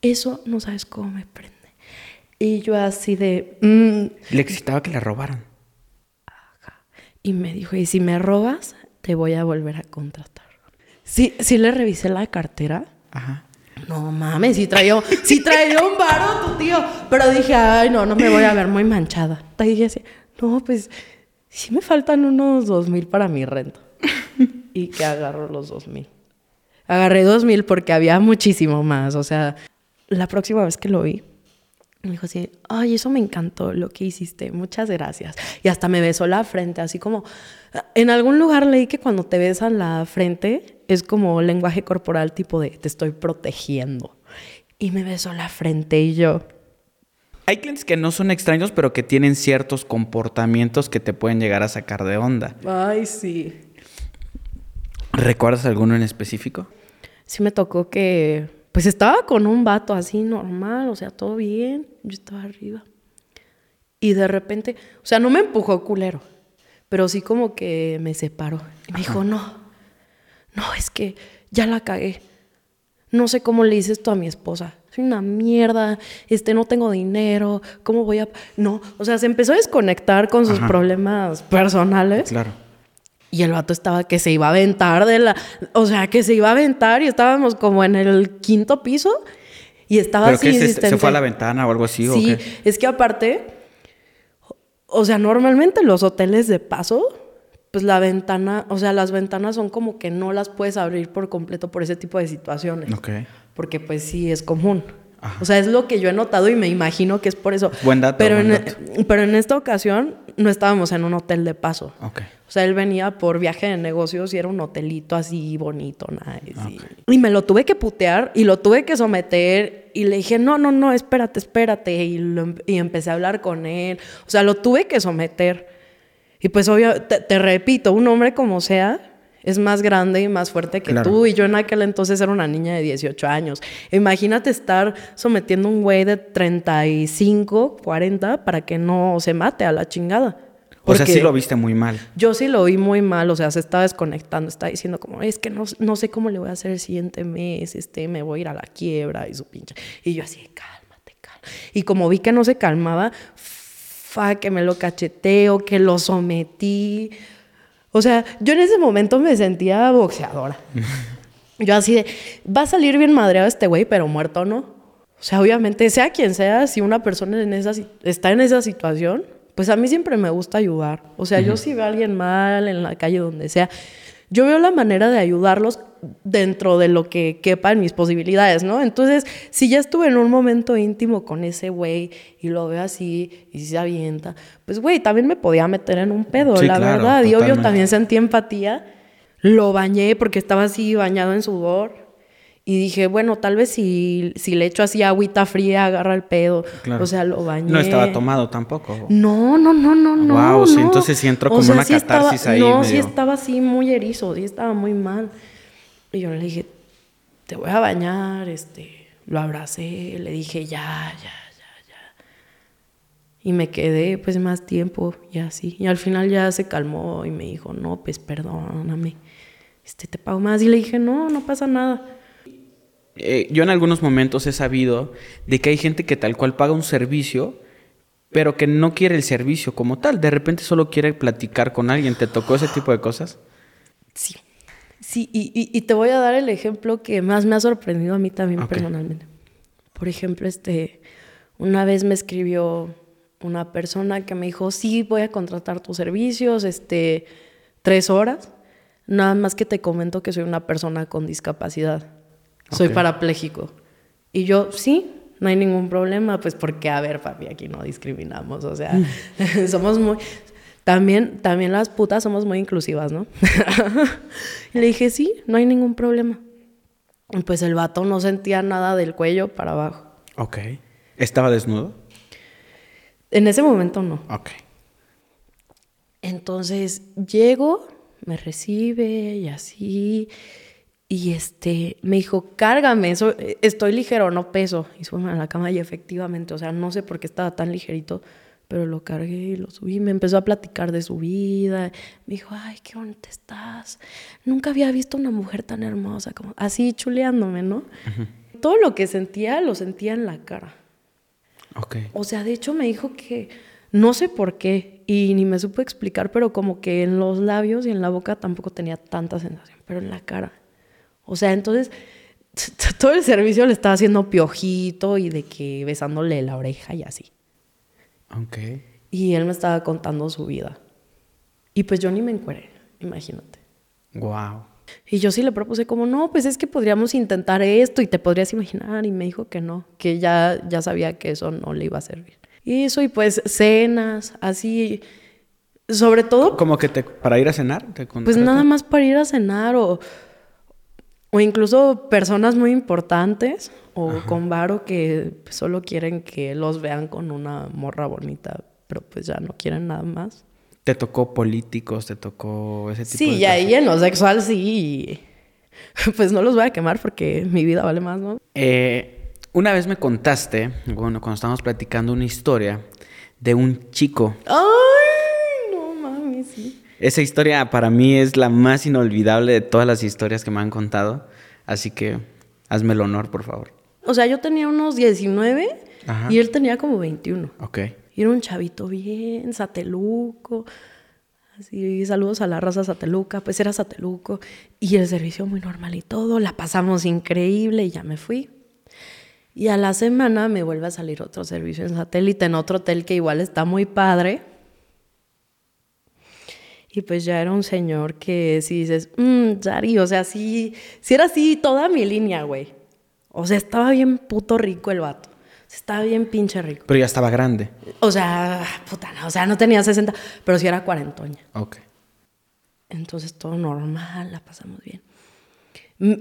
Eso no sabes cómo me prende. Y yo así de... mm, Le excitaba que le robaran. y me dijo, y si me robas, te voy a volver a contratar. Sí, sí le revisé la cartera. Ajá. No mames, sí traía, sí traía un varo tu tío. Pero dije, ay, no, no me voy a ver muy manchada. Y dije así, no, pues sí me faltan unos dos mil para mi renta. y que agarro los dos mil. Agarré dos mil porque había muchísimo más. O sea, la próxima vez que lo vi, me dijo así, ay, eso me encantó lo que hiciste, muchas gracias. Y hasta me besó la frente, así como, en algún lugar leí que cuando te besan la frente es como lenguaje corporal tipo de, te estoy protegiendo. Y me besó la frente y yo, Hay clientes que no son extraños, pero que tienen ciertos comportamientos que te pueden llegar a sacar de onda. ay, sí. ¿Recuerdas alguno en específico? Sí me tocó que, pues estaba con un vato así normal, o sea, todo bien, yo estaba arriba. Y de repente, o sea, no me empujó culero, pero sí como que me separó. Y me dijo, no, no, es que ya la cagué. No sé cómo le dices esto a mi esposa. Soy una mierda, este, no tengo dinero, ¿cómo voy a...? No, o sea, se empezó a desconectar con sus problemas personales. Claro. Y el vato estaba que se iba a aventar de la... O sea, que se iba a aventar y estábamos como en el quinto piso y estaba ¿Pero así qué, se, se fue a la ventana o algo así? ¿o Sí, qué? es que aparte, o sea, normalmente los hoteles de paso, pues la ventana, o sea, las ventanas son como que no las puedes abrir por completo por ese tipo de situaciones. Ok. Porque pues sí es común. O sea, es lo que yo he notado y me imagino que es por eso. Buen dato, Pero, buen en, dato. pero en esta ocasión no estábamos en un hotel de paso. Ok. O sea, él venía por viaje de negocios y era un hotelito así bonito, nice. Y, y me lo tuve que putear y lo tuve que someter y le dije, no, no, no, espérate, espérate. Y, lo em- y empecé a hablar con él. O sea, lo tuve que someter. Y pues obvio, te, te repito, un hombre como sea es más grande y más fuerte que Claro. tú. Y yo en aquel entonces era una niña de 18 años. Imagínate estar sometiendo a un güey de 35, 40 para que no se mate a la chingada. O sea, Porque- sí lo viste muy mal. yo sí lo vi muy mal, o sea, se estaba desconectando, estaba diciendo como, es que no, no sé cómo le voy a hacer el siguiente mes, este, me voy a ir a la quiebra y su pinche. Y yo así, cálmate, cálmate. Y como vi que no se calmaba, fa, que me lo cacheteo, que lo sometí. O sea, yo en ese momento me sentía boxeadora. Yo así de, va a salir bien madreado este güey, pero muerto no. O sea, obviamente, sea quien sea, si una persona en esa, si- está en esa situación, pues a mí siempre me gusta ayudar. O sea, yo si veo a alguien mal en la calle, donde sea, yo veo la manera de ayudarlos dentro de lo que quepa en mis posibilidades, ¿no? Entonces, si ya estuve en un momento íntimo con ese güey y lo veo así y se avienta, pues güey, también me podía meter en un pedo, Sí, la claro, verdad. Y obvio totalmente. también sentí empatía. Lo bañé porque estaba así bañado en sudor. Y dije, bueno, tal vez si, si le echo así agüita fría, agarra el pedo. Claro. O sea, lo bañé. No estaba tomado tampoco. No, no, no, no, no. Guau, sí, no. entonces sí entró O como sea, una sí estaba- catarsis ahí No, sí medio- estaba así muy erizo, sí estaba muy mal. Y yo le dije, te voy a bañar, este, lo abracé, le dije, ya, ya, ya, ya. Y me quedé pues más tiempo y así. Y al final ya se calmó y me dijo, no, pues perdóname, este, te pago más. Y le dije, no, no pasa nada. Eh, yo en algunos momentos he sabido de que hay gente que tal cual paga un servicio, pero que no quiere el servicio como tal. De repente solo quiere platicar con alguien. ¿Te tocó ese tipo de cosas? Sí. Sí, y, y- y te voy a dar el ejemplo que más me ha sorprendido a mí también personalmente. Por ejemplo, este, una vez me escribió una persona que me dijo, sí, voy a contratar tus servicios, este, tres horas. Nada más que te comento que soy una persona con discapacidad. Soy parapléjico. Y yo, sí, no hay ningún problema, pues porque, a ver, papi, aquí no discriminamos, o sea, somos muy... También, también las putas somos muy inclusivas, ¿no? y le dije, sí, no hay ningún problema. Y pues el vato no sentía nada del cuello para abajo. Ok. ¿Estaba desnudo? En ese momento no. Ok. Entonces llego, me recibe y así. Y este, me dijo, cárgame, so- estoy ligero, no peso. Y sube a la cama y efectivamente, o sea, no sé por qué estaba tan ligerito, pero lo cargué y lo subí. Me empezó a platicar de su vida. Me dijo, ay, qué bonita estás. Nunca había visto una mujer tan hermosa, como así chuleándome, ¿no? Todo lo que sentía, lo sentía en la cara. Ok. O sea, de hecho me dijo que no sé por qué y ni me supo explicar, pero como que en los labios y en la boca tampoco tenía tanta sensación, pero en la cara. O sea, entonces todo el servicio le estaba haciendo piojito y de que besándole la oreja y así. Ok. Y él me estaba contando su vida. Y pues yo ni me encueré, imagínate. Wow. Y yo sí le propuse como, no, pues es que podríamos intentar esto y te podrías imaginar. Y me dijo que no, que ya, ya sabía que eso no le iba a servir. Y eso, y pues cenas, así, sobre todo, ¿Como que te, para ir a cenar? ¿Te pues nada más para ir a cenar o, o incluso personas muy importantes o con varo que pues, solo quieren que los vean con una morra bonita, pero pues ya no quieren nada más. ¿Te tocó políticos? ¿Te tocó ese tipo de Sí, y ahí en lo sexual sí. Pues no los voy a quemar porque mi vida vale más, ¿no? Eh, una vez me contaste, bueno, cuando estábamos platicando una historia de un chico. Ay, sí. Esa historia para mí es la más inolvidable de todas las historias que me han contado. Así que hazme el honor, por favor. O sea, yo tenía unos 19 Ajá. y él tenía como 21. Ok. Y era un chavito bien, sateluco. Así, saludos a la raza sateluca. Pues era sateluco. Y el servicio muy normal y todo. La pasamos increíble y ya me fui. Y a la semana me vuelve a salir otro servicio en satélite, en otro hotel que igual está muy padre. Y pues ya era un señor que si dices, mmm, Yari, o sea, sí, sí era así toda mi línea, güey. O sea, estaba bien puto rico el vato. Estaba bien pinche rico. Pero ya estaba grande. O sea, puta, no, o sea, no tenía 60, pero sí era cuarentoña. Ok. Entonces todo normal, la pasamos bien.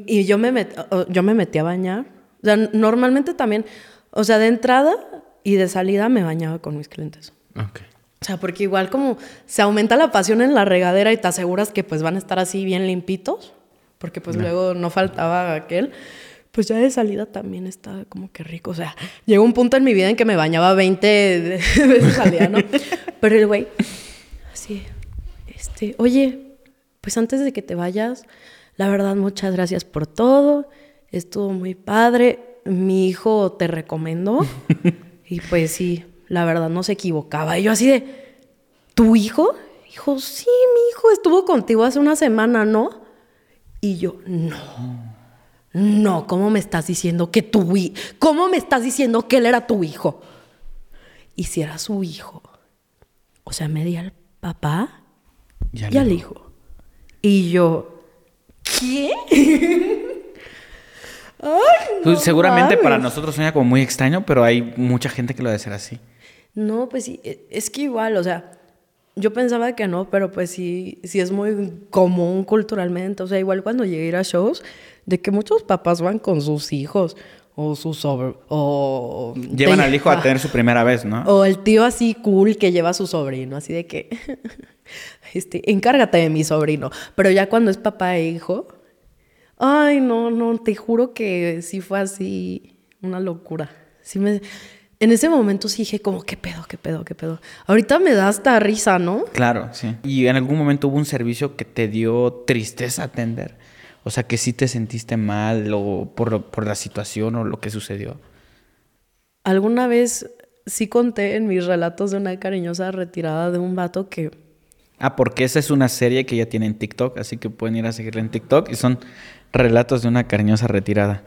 Y yo me, met- yo me metí a bañar. O sea, normalmente también, o sea, de entrada y de salida me bañaba con mis clientes. Ok. O sea, porque igual como se aumenta la pasión en la regadera y te aseguras que pues van a estar así bien limpitos, porque pues luego no faltaba aquel, pues ya de salida también está como que rico. O sea, llegó un punto en mi vida en que me bañaba 20 veces al día, ¿no? Pero el güey, así, este, oye, pues antes de que te vayas, la verdad, muchas gracias por todo, estuvo muy padre, mi hijo te recomendó y pues sí, la verdad no se equivocaba. Y yo así de, ¿tu hijo? Dijo, sí, mi hijo estuvo contigo hace una semana, ¿no? Y yo, no. No, ¿cómo me estás diciendo que tu? ¿Cómo me estás diciendo que él era tu hijo? Y si era su hijo. O sea, me di al papá y al hijo. Y yo, ¿qué? Ay, no Seguramente mames. para nosotros suena como muy extraño, pero hay mucha gente que lo debe ser así. No, pues sí, e- es que igual, o sea, yo pensaba que no, pero pues sí, sí es muy común culturalmente. O sea, igual cuando llegué a ir a shows, de que muchos papás van con sus hijos o sus sobre o Llevan al hijo a tener su primera vez, ¿no? O el tío así cool que lleva a su sobrino, así de que, este, encárgate de mi sobrino. Pero ya cuando es papá e hijo, ay, no, no, te juro que sí fue así, una locura. Sí me, en ese momento sí dije como, ¿qué pedo, qué pedo, qué pedo? Ahorita me da hasta risa, ¿no? Claro, sí. ¿Y en algún momento hubo un servicio que te dio tristeza atender? O sea, que sí te sentiste mal o por, por la situación o lo que sucedió. Alguna vez sí conté en mis relatos de una cariñosa retirada de un vato que Ah, porque esa es una serie que ya tiene en TikTok, así que pueden ir a seguirla en TikTok y son relatos de una cariñosa retirada.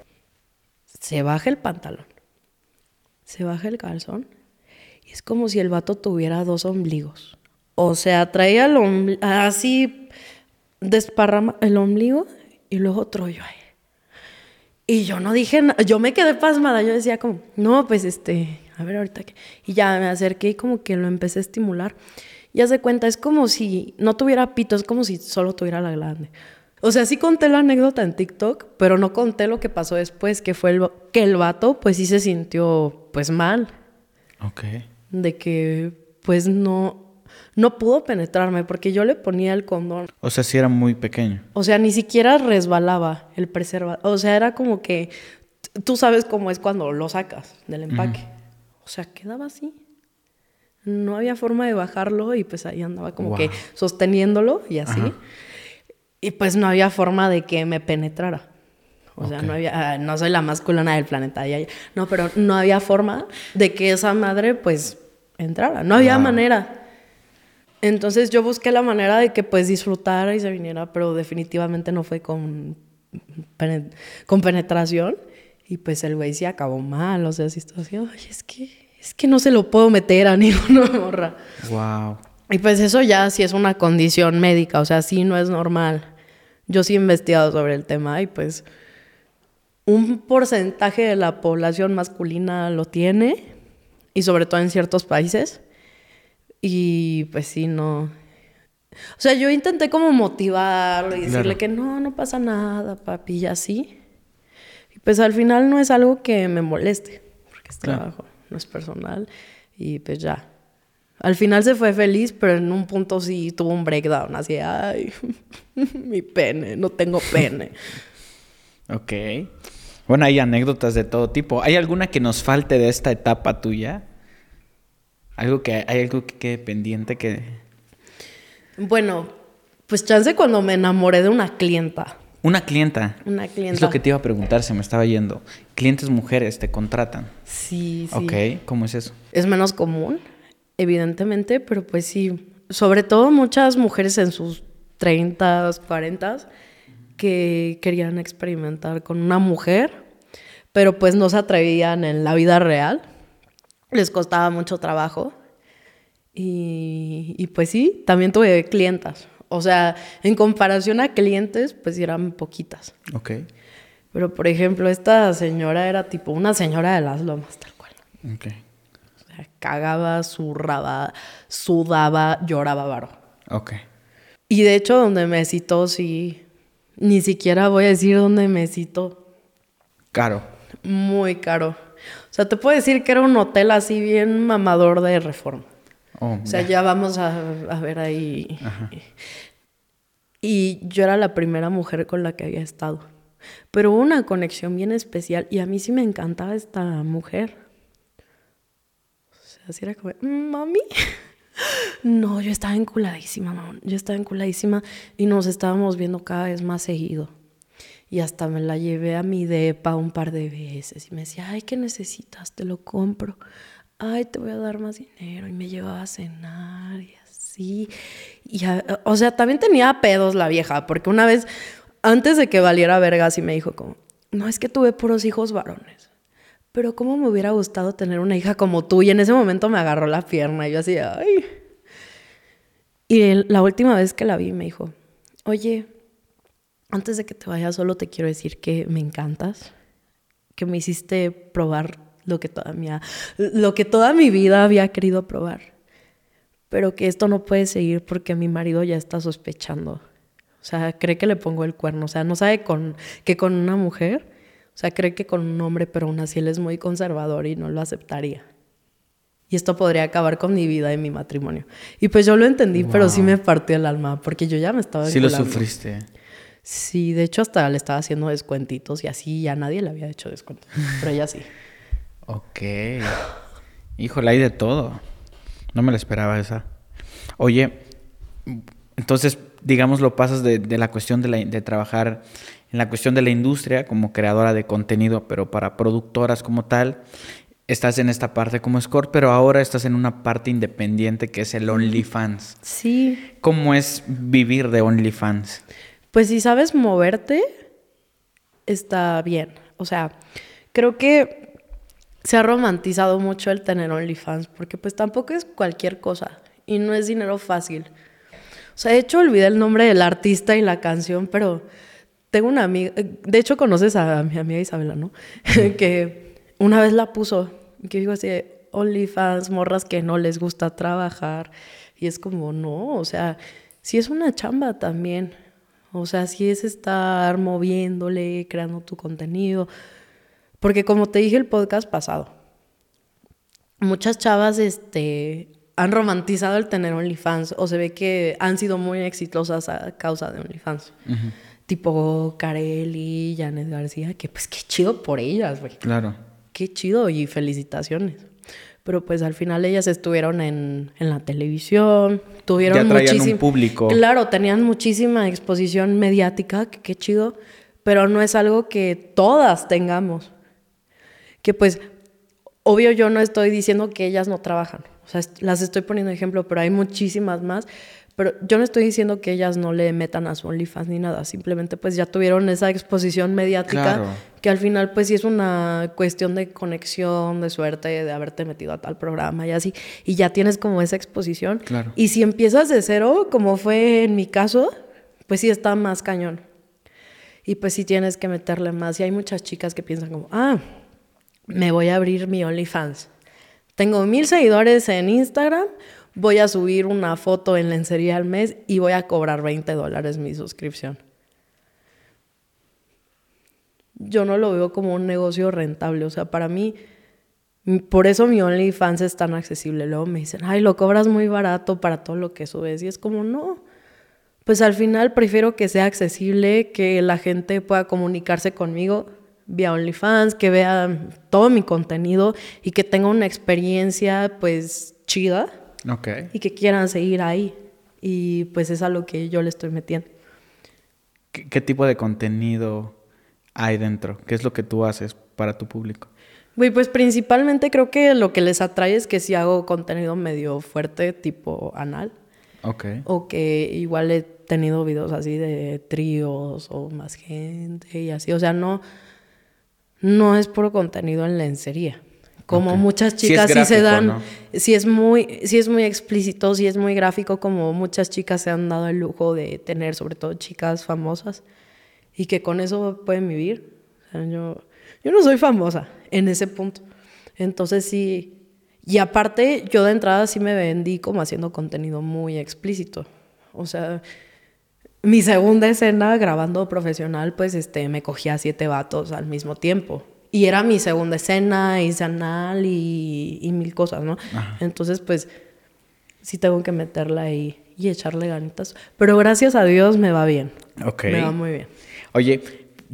se baja el pantalón, se baja el calzón y es como si el vato tuviera dos ombligos. O sea, traía el ombli- así desparrama el ombligo y luego otro yo ahí. Y yo no dije nada, yo me quedé pasmada, yo decía como, no, pues este, a ver ahorita qué. Y ya me acerqué y como que lo empecé a estimular. Y haz de cuenta, es como si no tuviera pito, es como si solo tuviera la glande. O sea, sí conté la anécdota en TikTok, pero no conté lo que pasó después, que fue el, que el vato pues sí se sintió pues mal, Ok. de que pues no, no pudo penetrarme porque yo le ponía el condón. O sea, sí era muy pequeño. O sea, ni siquiera resbalaba el preservativo. O sea, era como que tú sabes cómo es cuando lo sacas del empaque. O sea, quedaba así. No había forma de bajarlo y pues ahí andaba como Wow. que sosteniéndolo y así. Ajá. Y pues no había forma de que me penetrara. O sea, no había, ah, no soy la más culona del planeta. ya. No, pero no había forma de que esa madre pues entrara. No había manera. Entonces yo busqué la manera de que pues disfrutara y se viniera, pero definitivamente no fue con, con penetración. Y pues el güey sí acabó mal, o sea, sí estaba así, "Ay, es que, es que no se lo puedo meter a ninguna morra. Wow. Y pues eso ya sí es una condición médica, o sea, sí no es normal. Yo sí he investigado sobre el tema y pues un porcentaje de la población masculina lo tiene y sobre todo en ciertos países. Y pues sí, no. O sea, yo intenté como motivarlo y decirle Claro. que no, no pasa nada, papi, y así. Y pues al final no es algo que me moleste, porque es Claro. trabajo, no es personal. Y pues ya. Al final se fue feliz, pero en un punto sí tuvo un breakdown, así, ay, mi pene, no tengo pene. Ok. Bueno, hay anécdotas de todo tipo. ¿Hay alguna que nos falte de esta etapa tuya? Algo que hay algo que quede pendiente que Bueno, pues chance cuando me enamoré de una clienta. una clienta. Una clienta. Es lo que te iba a preguntar, se me estaba yendo. Clientes mujeres te contratan. Sí, sí. Ok, ¿cómo es eso? Es menos común, evidentemente, pero pues sí. Sobre todo muchas mujeres en sus 30, 40 que querían experimentar con una mujer, pero pues no se atrevían en la vida real. Les costaba mucho trabajo. Y, y pues sí, también tuve clientas. O sea, en comparación a clientes, pues eran poquitas. Ok. Pero por ejemplo, esta señora era tipo una señora de las lomas, tal cual. Ok. O sea, cagaba, zurraba, sudaba, lloraba varo. Ok. Y de hecho, donde me citó, sí, ni siquiera voy a decir dónde me citó. Caro. Muy caro. O sea, te puedo decir que era un hotel así bien mamador de reforma. Oh, O sea, ya. vamos a, a ver ahí. Y yo era la primera mujer con la que había estado. Pero hubo una conexión bien especial y a mí sí me encantaba esta mujer. O sea, así era como, "Mm, mami. No, yo estaba enculadísima, mamá. Yo estaba enculadísima y nos estábamos viendo cada vez más seguido. Y hasta me la llevé a mi depa un par de veces y me decía, ay, ¿qué necesitas? Te lo compro. Ay, te voy a dar más dinero. Y me llevaba a cenar y así. Y, o sea, también tenía pedos la vieja, porque una vez, antes de que valiera verga, sí me dijo como, no, es que tuve puros hijos varones. Pero cómo me hubiera gustado tener una hija como tú. Y en ese momento me agarró la pierna y yo así, ay. Y la última vez que la vi me dijo, oye, antes de que te vayas solo te quiero decir que me encantas, que me hiciste probar lo que toda mi, lo que toda mi vida había querido probar, pero que esto no puede seguir porque mi marido ya está sospechando. O sea, cree que le pongo el cuerno, o sea, no sabe con, que con una mujer, o sea, cree que con un hombre, pero aún así él es muy conservador y no lo aceptaría. Y esto podría acabar con mi vida y mi matrimonio. Y pues yo lo entendí, pero sí me partió el alma, porque yo ya me estaba Sí lo sufriste. Sí, de hecho hasta le estaba haciendo descuentitos y así ya nadie le había hecho descuentos. Pero ella sí. Ok. Híjole, hay de todo. No me la esperaba esa. Oye, entonces, digamos, lo pasas de, de la cuestión de, la- de trabajar en la cuestión de la industria como creadora de contenido, pero para productoras como tal. Estás en esta parte como escort, pero ahora estás en una parte independiente que es el OnlyFans. Sí. ¿Cómo es vivir de OnlyFans? Pues si sabes moverte, está bien. O sea, creo que se ha romantizado mucho el tener OnlyFans, porque pues tampoco es cualquier cosa y no es dinero fácil. O sea, de hecho olvidé el nombre del artista y la canción, pero tengo una amiga, eh, de hecho conoces a mi amiga Isabela, ¿no? que una vez la puso, que digo así, OnlyFans, morras que no les gusta trabajar. Y es como, no, o sea, sí es una chamba también. O sea, sí es estar moviéndole, creando tu contenido. Porque como te dije el podcast pasado, muchas chavas este, han romantizado el tener OnlyFans o se ve que han sido muy exitosas a causa de OnlyFans. Tipo Carelli, Janet García, que pues qué chido por ellas, güey. Claro. Qué chido y felicitaciones. Pero pues al final ellas estuvieron en, en la televisión, tuvieron Ya traían un muchísimo público. Claro, tenían muchísima exposición mediática, que qué chido, pero no es algo que todas tengamos. Que pues, obvio yo no estoy diciendo que ellas no trabajan, o sea, las estoy poniendo ejemplo, pero hay muchísimas más. Pero yo no estoy diciendo que ellas no le metan a su OnlyFans ni nada, simplemente pues ya tuvieron esa exposición mediática Claro. que al final pues sí es una cuestión de conexión, de suerte, de haberte metido a tal programa y así, y ya tienes como esa exposición. Claro. Y si empiezas de cero, como fue en mi caso, pues sí está más cañón. Y pues sí tienes que meterle más. Y hay muchas chicas que piensan como, ah, me voy a abrir mi OnlyFans. Tengo mil seguidores en Instagram, voy a subir una foto en lencería al mes y voy a cobrar 20 dólares mi suscripción. Yo no lo veo como un negocio rentable. O sea, para mí, por eso mi OnlyFans es tan accesible. Luego me dicen, ay, lo cobras muy barato para todo lo que subes. Y es como, no. Pues al final prefiero que sea accesible, que la gente pueda comunicarse conmigo vía OnlyFans, que vea todo mi contenido y que tenga una experiencia pues chida Ok. y que quieran seguir ahí. Y pues es a lo que yo le estoy metiendo. ¿Qué, qué tipo de contenido hay dentro? ¿Qué es lo que tú haces para tu público? Güey, pues principalmente creo que lo que les atrae es que si hago contenido medio fuerte, tipo anal. Ok. O que igual he tenido videos así de tríos o más gente y así. O sea, no, no es puro contenido en lencería. Como Ok. muchas Sí es chicas sí, se gráfico, dan, ¿no? sí es muy, sí es muy explícito, sí es muy gráfico, como muchas chicas se han dado el lujo de tener, sobre todo chicas famosas, y que con eso pueden vivir. O sea, yo, yo no soy famosa en ese punto. Entonces sí. Y aparte, yo de entrada sí me vendí como haciendo contenido muy explícito. O sea, mi segunda escena grabando profesional, pues este, me cogía siete vatos al mismo tiempo. Y era mi segunda escena, hice anal y, y mil cosas, ¿no? Entonces, pues, sí tengo que meterla ahí y echarle ganitas. Pero gracias a Dios me va bien. Ok. Me va muy bien. Oye,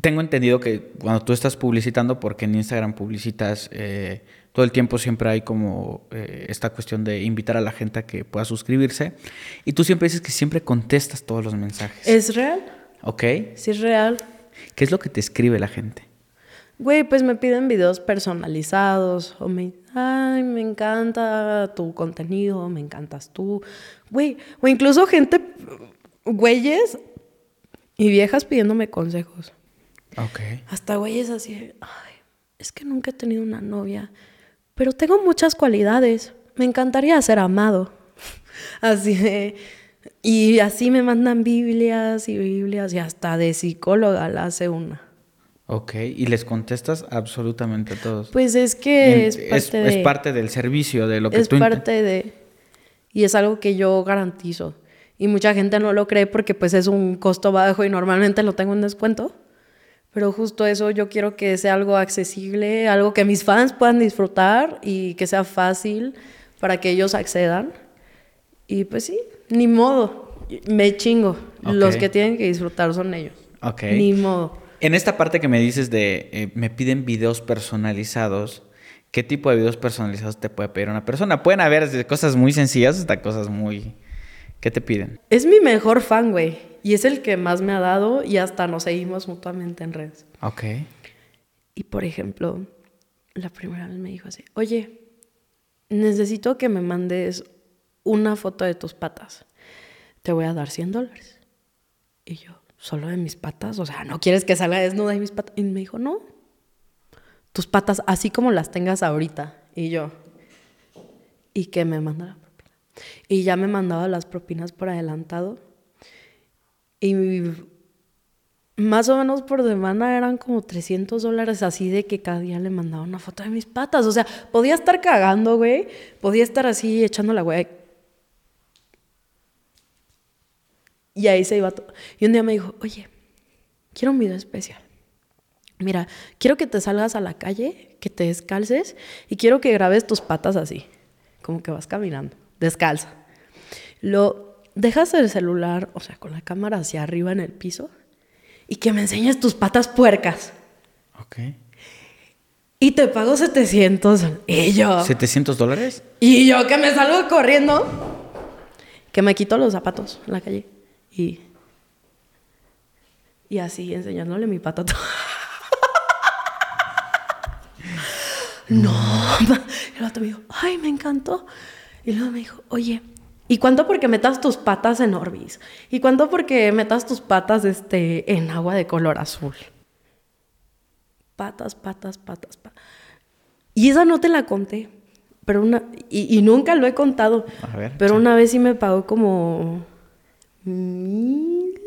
tengo entendido que cuando tú estás publicitando, porque en Instagram publicitas eh, todo el tiempo, siempre hay como eh, esta cuestión de invitar a la gente a que pueda suscribirse. Y tú siempre dices que siempre contestas todos los mensajes. ¿Es real? ¿Ok? Sí es real. ¿Qué es lo que te escribe la gente? Güey, pues me piden videos personalizados o me, ay, me encanta tu contenido, me encantas tú. Güey, o incluso gente, güeyes y viejas pidiéndome consejos. Ok. Hasta güeyes así, ay, es que nunca he tenido una novia, pero tengo muchas cualidades. Me encantaría ser amado. Así de, y así me mandan Biblias y Biblias y hasta de psicóloga la hace una. Ok. Y les contestas absolutamente a todos. Pues es que En- es parte de... es parte del servicio, de lo que es tú... parte de... Y es algo que yo garantizo. Y mucha gente no lo cree porque pues es un costo bajo y normalmente lo tengo en descuento. Pero justo eso yo quiero que sea algo accesible, algo que mis fans puedan disfrutar y que sea fácil para que ellos accedan. Y pues sí, ni modo, me chingo. Los Ok. que tienen que disfrutar son ellos. Ok. Ni modo. En esta parte que me dices de eh, me piden videos personalizados, ¿qué tipo de videos personalizados te puede pedir una persona? Pueden haber desde cosas muy sencillas hasta cosas muy... ¿Qué te piden? Es mi mejor fan, güey. Y es el que más me ha dado y hasta nos seguimos mutuamente en redes. Ok. Y por ejemplo, la primera vez me dijo así, oye, necesito que me mandes una foto de tus patas. Te voy a dar 100 dólares. Y yo, ¿solo de mis patas? O sea, ¿no quieres que salga desnuda de mis patas? Y me dijo, no. Tus patas así como las tengas ahorita. Y yo, y que me manda la propina. Y ya me mandaba las propinas por adelantado. Y más o menos por semana eran como 300 dólares así de que cada día le mandaba una foto de mis patas. O sea, podía estar cagando, güey. Podía estar así echando la güey. Y ahí se iba todo. Y un día me dijo, oye, quiero un video especial. Mira, quiero que te salgas a la calle, que te descalces y quiero que grabes tus patas así, como que vas caminando, descalza. Lo dejas el celular, o sea, con la cámara hacia arriba en el piso y que me enseñes tus patas puercas. Ok. Y te pago 700. Y yo. ¿700 dólares? Y yo que me salgo corriendo. Que me quito los zapatos en la calle. Y. Y así enseñándole mi pata. a todo. no. el otro me dijo, ay, me encantó. Y luego me dijo, oye, ¿y cuánto porque metas tus patas en Orbis? ¿Y cuánto porque metas tus patas este, en agua de color azul? Patas, patas, patas, patas. Y esa no te la conté. Pero una. Y, y nunca lo he contado. A ver, Pero una vez sí me pagó como. Mil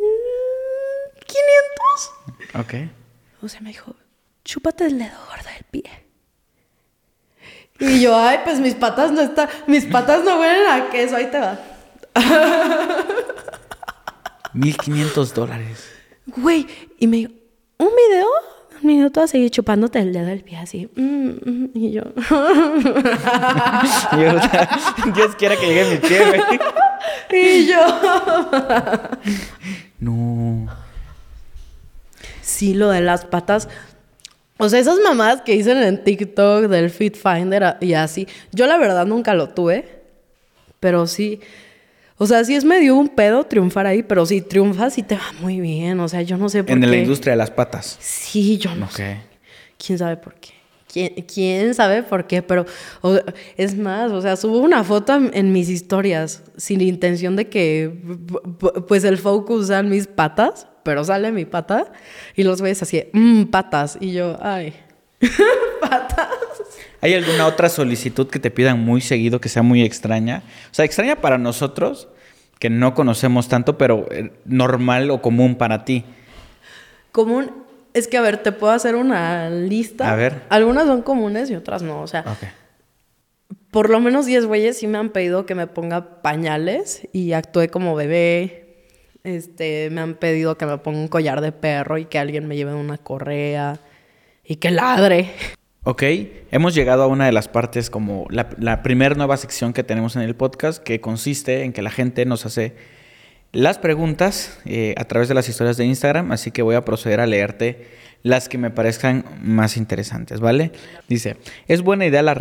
quinientos. Ok. O sea, me dijo, chúpate el dedo gordo del pie. Y yo, ay, pues mis patas no están. Mis patas no huelen a queso, ahí te va. 1500 dólares. Güey, y me dijo, ¿un video? Un minuto a seguir chupándote el dedo del pie así. Mm, mm, y yo. Yo, Dios quiera que llegue mi pie, güey. y yo. No. Sí, lo de las patas. O sea, esas mamadas que dicen en TikTok del Fit Finder y así. Yo la verdad nunca lo tuve. Pero sí, o sea, sí es medio un pedo triunfar ahí, pero si triunfas y te va muy bien. O sea, yo no sé por en qué. la industria de las patas. Sí, yo no sé. ¿Quién sabe por qué? ¿Quién, quién sabe por qué? Pero o- es más, o sea, subo una foto en, en mis historias sin intención de que pues el focus sean mis patas, pero sale mi pata y los ves así, mmm, patas. Y yo, ay, patas. ¿Hay alguna otra solicitud que te pidan muy seguido que sea muy extraña? O sea, extraña para nosotros, que no conocemos tanto, pero eh, normal o común para ti. Común, es que a ver, te puedo hacer una lista. A ver. Algunas son comunes y otras no. O sea, por lo menos 10 güeyes sí me han pedido que me ponga pañales y actúe como bebé. Este, me han pedido que me ponga un collar de perro y que alguien me lleve una correa y que ladre. Ok, hemos llegado a una de las partes como la, primera nueva sección que tenemos en el podcast que consiste en que la gente nos hace las preguntas eh, a través de las historias de Instagram, así que voy a proceder a leerte las que me parezcan más interesantes, ¿vale? Dice, ¿es buena idea la,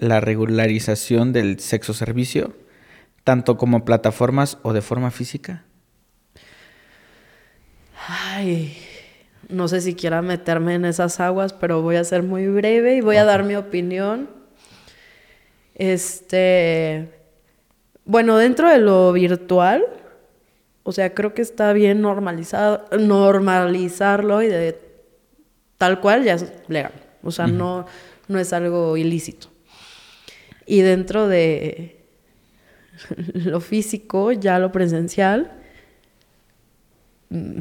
la regularización del sexo servicio, tanto como plataformas o de forma física? Ay, no sé si quiera meterme en esas aguas, pero voy a ser muy breve y voy a dar mi opinión. Este, bueno, dentro de lo virtual, o sea, creo que está bien normalizado, normalizarlo y de tal cual ya es legal. O sea, no, no es algo ilícito. Y dentro de lo físico, ya lo presencial, mm,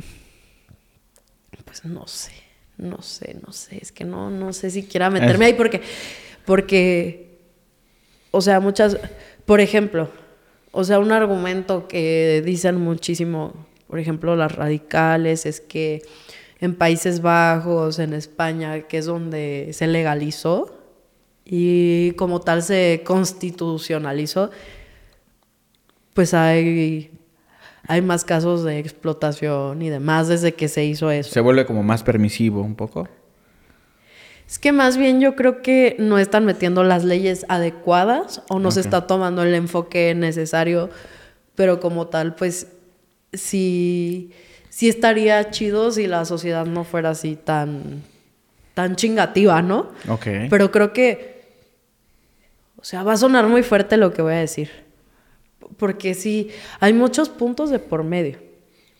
pues no sé, no sé, no sé, es que no, no sé si quiera meterme ahí porque, porque, o sea, muchas, por ejemplo, o sea, un argumento que dicen muchísimo, por ejemplo, las radicales, es que en Países Bajos, en España, que es donde se legalizó y como tal se constitucionalizó, pues hay, hay más casos de explotación y demás desde que se hizo eso. Se vuelve como más permisivo un poco. Es que más bien yo creo que no están metiendo las leyes adecuadas o no se está tomando el enfoque necesario, pero como tal, pues sí, sí estaría chido si la sociedad no fuera así tan, tan chingativa, ¿no? Ok. Pero creo que, o sea, va a sonar muy fuerte lo que voy a decir. Porque sí, hay muchos puntos de por medio.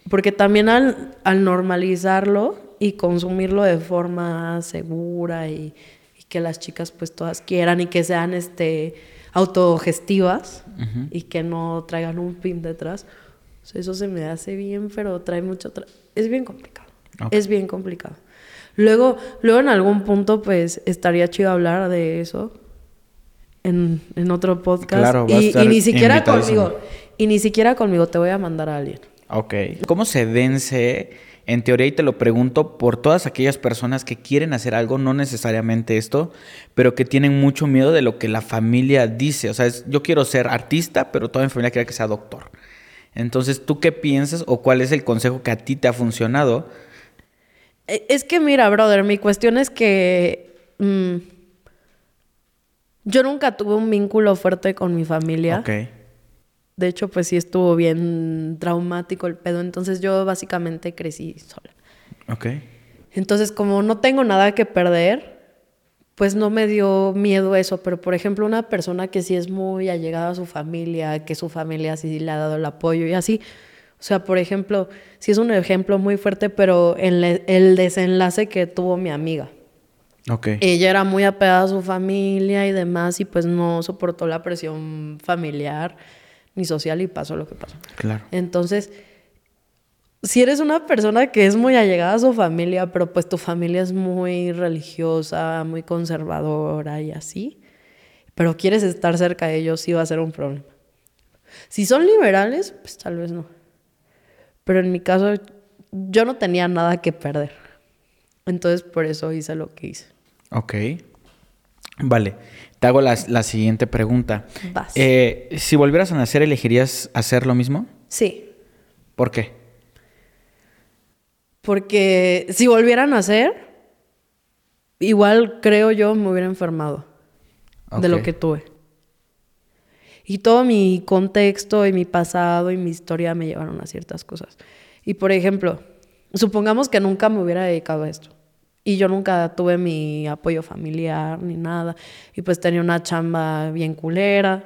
Porque también al, al normalizarlo y consumirlo de forma segura y, y que las chicas pues todas quieran y que sean este autogestivas y que no traigan un pin detrás, o sea, eso se me hace bien, pero trae mucho... tra- es bien complicado. Ok. Es bien complicado. Luego, luego en algún punto pues estaría chido hablar de eso en, en otro podcast. Claro, va a y, y ni siquiera conmigo. Y ni siquiera conmigo, te voy a mandar a alguien. Ok. ¿Cómo se vence, en teoría, y te lo pregunto, por todas aquellas personas que quieren hacer algo, no necesariamente esto, pero que tienen mucho miedo de lo que la familia dice? O sea, es, yo quiero ser artista, pero toda mi familia quiere que sea doctor. Entonces, ¿tú qué piensas o cuál es el consejo que a ti te ha funcionado? Eh, Es que mira, brother, mi cuestión es que mm, yo nunca tuve un vínculo fuerte con mi familia. Ok. De hecho, pues sí estuvo bien traumático el pedo. Entonces yo básicamente crecí sola. Ok. Entonces, como no tengo nada que perder, pues no me dio miedo eso. Pero, por ejemplo, una persona que sí es muy allegada a su familia, que su familia sí le ha dado el apoyo y así. O sea, por ejemplo, sí es un ejemplo muy fuerte, pero en el desenlace que tuvo mi amiga. Ok. Ella era muy apegada a su familia y demás, y pues no soportó la presión familiar ni social y pasó lo que pasó. Claro. Entonces, si eres una persona que es muy allegada a su familia, pero pues tu familia es muy religiosa, muy conservadora y así, pero quieres estar cerca de ellos, sí va a ser un problema. Si son liberales, pues tal vez no. Pero en mi caso, yo no tenía nada que perder. Entonces, por eso hice lo que hice. Ok. Vale. Te hago la, la siguiente pregunta. Vas. Eh, si volvieras a nacer, ¿elegirías hacer lo mismo? Sí, ¿Por qué? porque si volvieran a hacer, igual creo yo me hubiera enfermado de lo que tuve. Y todo mi contexto y mi pasado y mi historia me llevaron a ciertas cosas. Y por ejemplo, supongamos que nunca me hubiera dedicado a esto. Y yo nunca tuve mi apoyo familiar ni nada. Y pues tenía una chamba bien culera,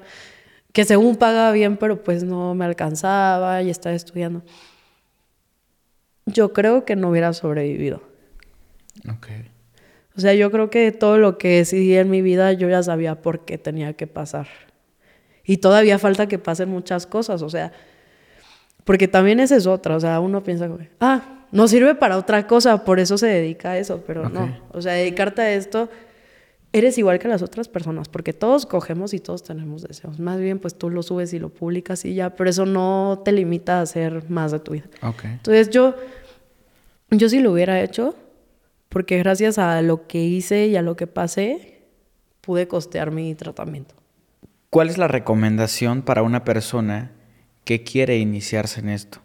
que según pagaba bien, pero pues no me alcanzaba y estaba estudiando. Yo creo que no hubiera sobrevivido. Ok. O sea, yo creo que todo lo que decidí en mi vida yo ya sabía por qué tenía que pasar. Y todavía falta que pasen muchas cosas, o sea, porque también esa es otra, o sea, uno piensa, ah, no sirve para otra cosa, por eso se dedica a eso, pero no, o sea, dedicarte a esto, eres igual que las otras personas, porque todos cogemos y todos tenemos deseos. Más bien, pues tú lo subes y lo publicas y ya, pero eso no te limita a hacer más de tu vida. Okay. Entonces yo, yo sí lo hubiera hecho, porque gracias a lo que hice y a lo que pasé, pude costear mi tratamiento. ¿Cuál es la recomendación para una persona que quiere iniciarse en esto?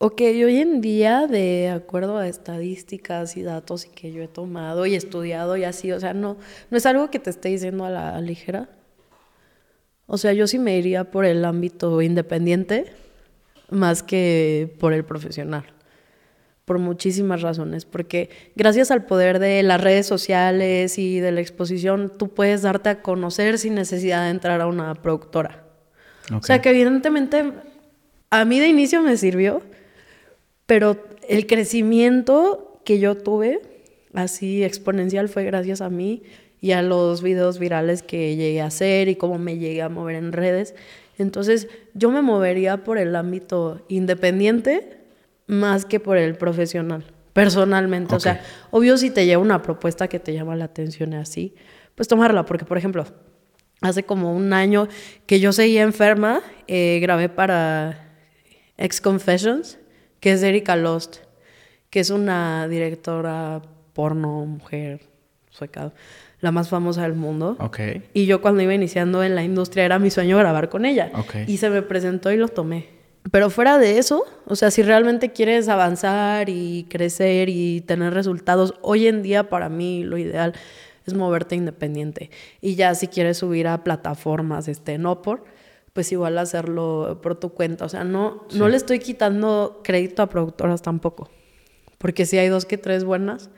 Ok, hoy en día, de acuerdo a estadísticas y datos y que yo he tomado y estudiado y así, o sea, no, no es algo que te esté diciendo a la ligera. O sea, yo sí me iría por el ámbito independiente más que por el profesional por muchísimas razones, porque gracias al poder de las redes sociales y de la exposición, tú puedes darte a conocer sin necesidad de entrar a una productora. O sea que evidentemente a mí de inicio me sirvió, pero el crecimiento que yo tuve, así exponencial, fue gracias a mí y a los videos virales que llegué a hacer y cómo me llegué a mover en redes. Entonces yo me movería por el ámbito independiente más que por el profesional, personalmente. O sea, obvio si te lleva una propuesta que te llama la atención así, pues tomarla, porque por ejemplo, hace como un año que yo seguía enferma, eh, grabé para Ex Confessions, que es Erika Lost, que es una directora porno, mujer, sueca, la más famosa del mundo. Okay. Y yo cuando iba iniciando en la industria era mi sueño grabar con ella. Y se me presentó y lo tomé. Pero fuera de eso, o sea, si realmente quieres avanzar y crecer y tener resultados, hoy en día para mí lo ideal es moverte independiente. Y ya si quieres subir a plataformas, este, no por, pues igual hacerlo por tu cuenta. O sea, no, no le estoy quitando crédito a productoras tampoco. Porque sí hay dos que tres buenas.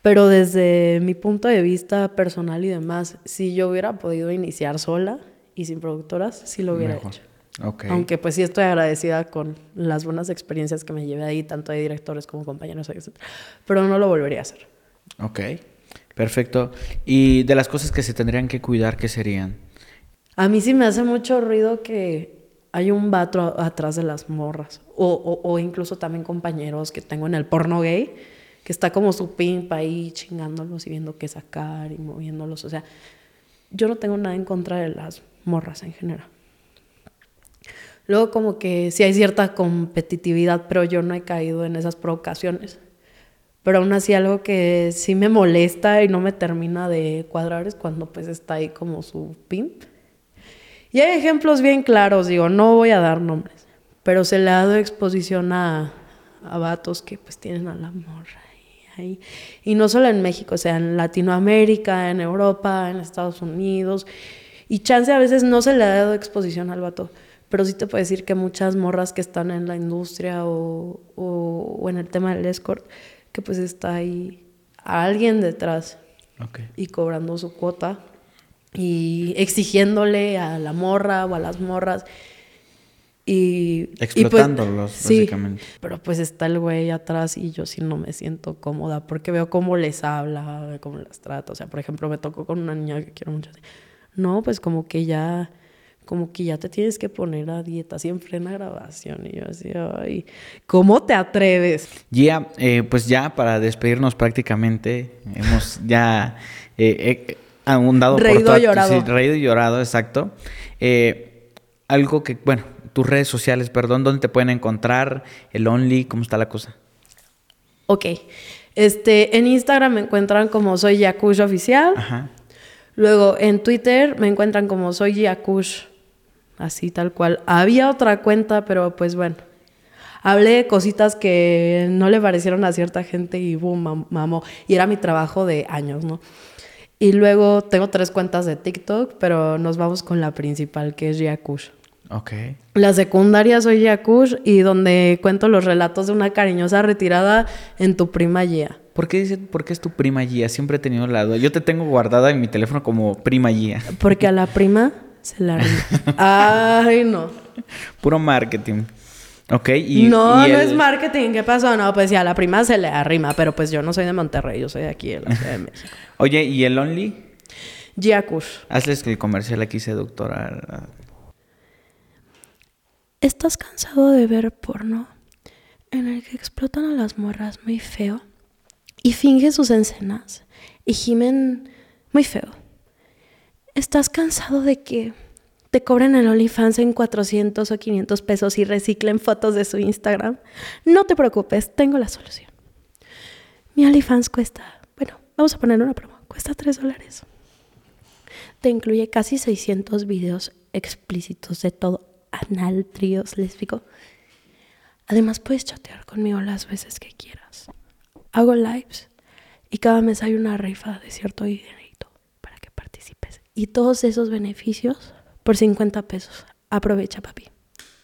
Pero desde mi punto de vista personal y demás, si yo hubiera podido iniciar sola y sin productoras, sí lo hubiera hecho. Aunque pues sí estoy agradecida con las buenas experiencias que me llevé ahí, tanto de directores como compañeros, etc. Pero no lo volvería a hacer. Ok, perfecto. ¿Y de las cosas que se tendrían que cuidar, qué serían? A mí sí me hace mucho ruido que hay un vato atrás de las morras. O, o, incluso también compañeros que tengo en el porno gay, que está como su pimpa ahí chingándolos y viendo qué sacar y moviéndolos. O sea, yo no tengo nada en contra de las morras en general. Luego como que sí hay cierta competitividad, pero yo no he caído en esas provocaciones. Pero aún así algo que sí me molesta y no me termina de cuadrar es cuando pues está ahí como su pimp. Y hay ejemplos bien claros, digo, no voy a dar nombres, pero se le ha dado exposición a, a vatos que pues tienen a la morra ahí. Y no solo en México, o sea, en Latinoamérica, en Europa, en Estados Unidos. Y chance a veces no se le ha dado exposición al vato pero sí te puedo decir que muchas morras que están en la industria o, o, en el tema del escort, que pues está ahí alguien detrás y cobrando su cuota y exigiéndole a la morra o a las morras. Y, pues, Explotándolos, básicamente. pero pues está el güey atrás y yo sí no me siento cómoda porque veo cómo les habla, cómo las trata. O sea, por ejemplo, me tocó con una niña que quiero mucho. No, pues como que ya como que ya te tienes que poner a dieta, así en plena grabación. Y yo así, ay, ¿cómo te atreves? Ya, eh, pues ya para despedirnos prácticamente, hemos ya eh, reído por llorado. Sí, reído y llorado, exacto. Eh, algo que, bueno, tus redes sociales, perdón, ¿dónde te pueden encontrar? El Only, ¿cómo está la cosa? Ok. Este, en Instagram me encuentran como soy Yakush Oficial. Ajá. Luego en Twitter me encuentran como soy Yakush así tal cual. Había otra cuenta, pero pues bueno. Hablé de cositas que no le parecieron a cierta gente y boom, mamó. Y era mi trabajo de años, ¿no? Y luego tengo tres cuentas de TikTok, pero nos vamos con la principal, que es Yakush. Ok. La secundaria soy Yakush y donde cuento los relatos de una cariñosa retirada en tu prima Gia. ¿Por qué, dice, ¿Por qué es tu prima Gia? Siempre he tenido la duda. Yo te tengo guardada en mi teléfono como prima Gia. Porque a la prima se la. Ay, no. Puro marketing. Ok, y. no, y no el- es marketing. ¿Qué pasó? No, pues sí, a la prima se le arrima, pero pues yo no soy de Monterrey, yo soy de aquí, de la Ciudad de México. Oye, ¿y el Only? Yakush. Hazles el comercial aquí, seductora. ¿Estás cansado de ver porno en el que explotan a las morras muy feo y fingen sus escenas y gimen muy feo? ¿Estás cansado de que te cobren el OnlyFans en 400 o 500 pesos y reciclen fotos de su Instagram? No te preocupes, tengo la solución. Mi OnlyFans cuesta, bueno, vamos a poner una promo, cuesta 3 dólares. Te incluye casi 600 videos explícitos de todo anal, tríos, lésbico. Además puedes chatear conmigo las veces que quieras. Hago lives y cada mes hay una rifa de cierto dinerito para que participes. Y todos esos beneficios por 50 pesos. Aprovecha, papi.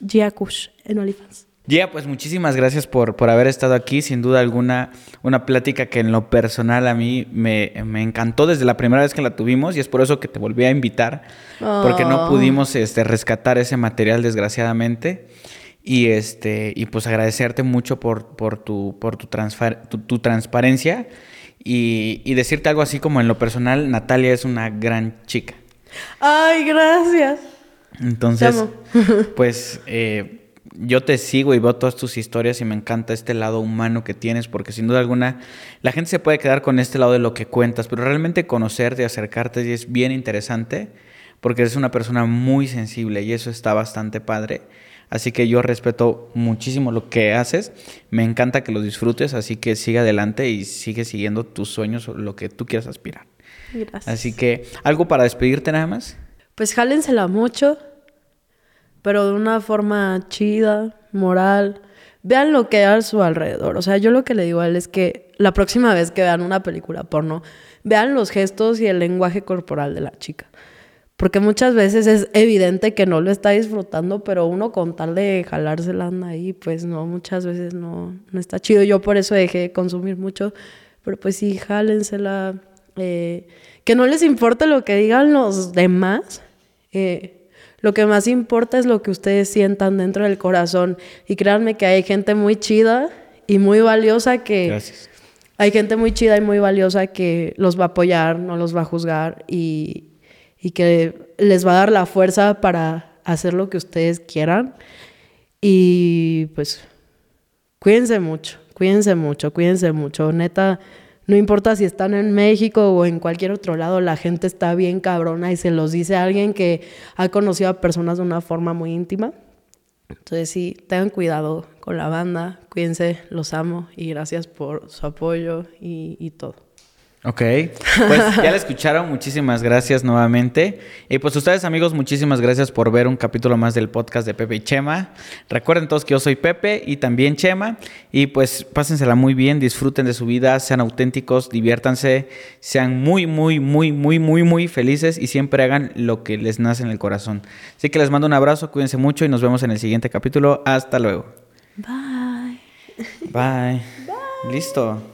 Giacush en OnlyFans. Ya, pues muchísimas gracias por, por haber estado aquí. Sin duda alguna, una plática que en lo personal a mí me, me encantó desde la primera vez que la tuvimos y es por eso que te volví a invitar, porque no Oh. pudimos este, rescatar ese material desgraciadamente. Y, este, y pues agradecerte mucho por, por, tu, por tu, tu, tu transparencia y, y decirte algo así como en lo personal, Natalia es una gran chica. Ay, gracias. Entonces, pues eh, yo te sigo y veo todas tus historias y me encanta este lado humano que tienes, porque sin duda alguna la gente se puede quedar con este lado de lo que cuentas, pero realmente conocerte y acercarte es bien interesante, porque eres una persona muy sensible y eso está bastante padre. Así que yo respeto muchísimo lo que haces, me encanta que lo disfrutes, así que sigue adelante y sigue siguiendo tus sueños o lo que tú quieras aspirar. Gracias. Así que, ¿algo para despedirte nada más? Pues jálensela mucho, pero de una forma chida, moral. Vean lo que hay a su alrededor. O sea, yo lo que le digo a él es que la próxima vez que vean una película porno, vean los gestos y el lenguaje corporal de la chica. Porque muchas veces es evidente que no lo está disfrutando, pero uno con tal de jalársela anda ahí, pues no, muchas veces no, no está chido. Yo por eso dejé de consumir mucho, pero pues sí, jálensela. Eh, que no les importe lo que digan los demás. eh, lo que más importa es lo que ustedes sientan dentro del corazón. Y créanme que hay gente muy chida y muy valiosa que... Gracias. Hay gente muy chida y muy valiosa que los va a apoyar, no los va a juzgar y, y que les va a dar la fuerza para hacer lo que ustedes quieran. Y pues cuídense mucho, cuídense mucho, cuídense mucho. Neta, no importa si están en México o en cualquier otro lado, la gente está bien cabrona y se los dice alguien que ha conocido a personas de una forma muy íntima. Entonces sí, tengan cuidado con la banda, cuídense, los amo y gracias por su apoyo y todo. Ok, pues ya la escucharon, muchísimas gracias nuevamente. Y pues ustedes amigos, muchísimas gracias por ver un capítulo más del podcast de Pepe y Chema. Recuerden todos que yo soy Pepe y también Chema. Y pues pásensela muy bien, disfruten de su vida, sean auténticos, diviértanse, sean muy, muy, muy, muy, muy, muy felices y siempre hagan lo que les nace en el corazón. Así que les mando un abrazo, cuídense mucho y nos vemos en el siguiente capítulo. Hasta luego. Bye. Bye. Listo.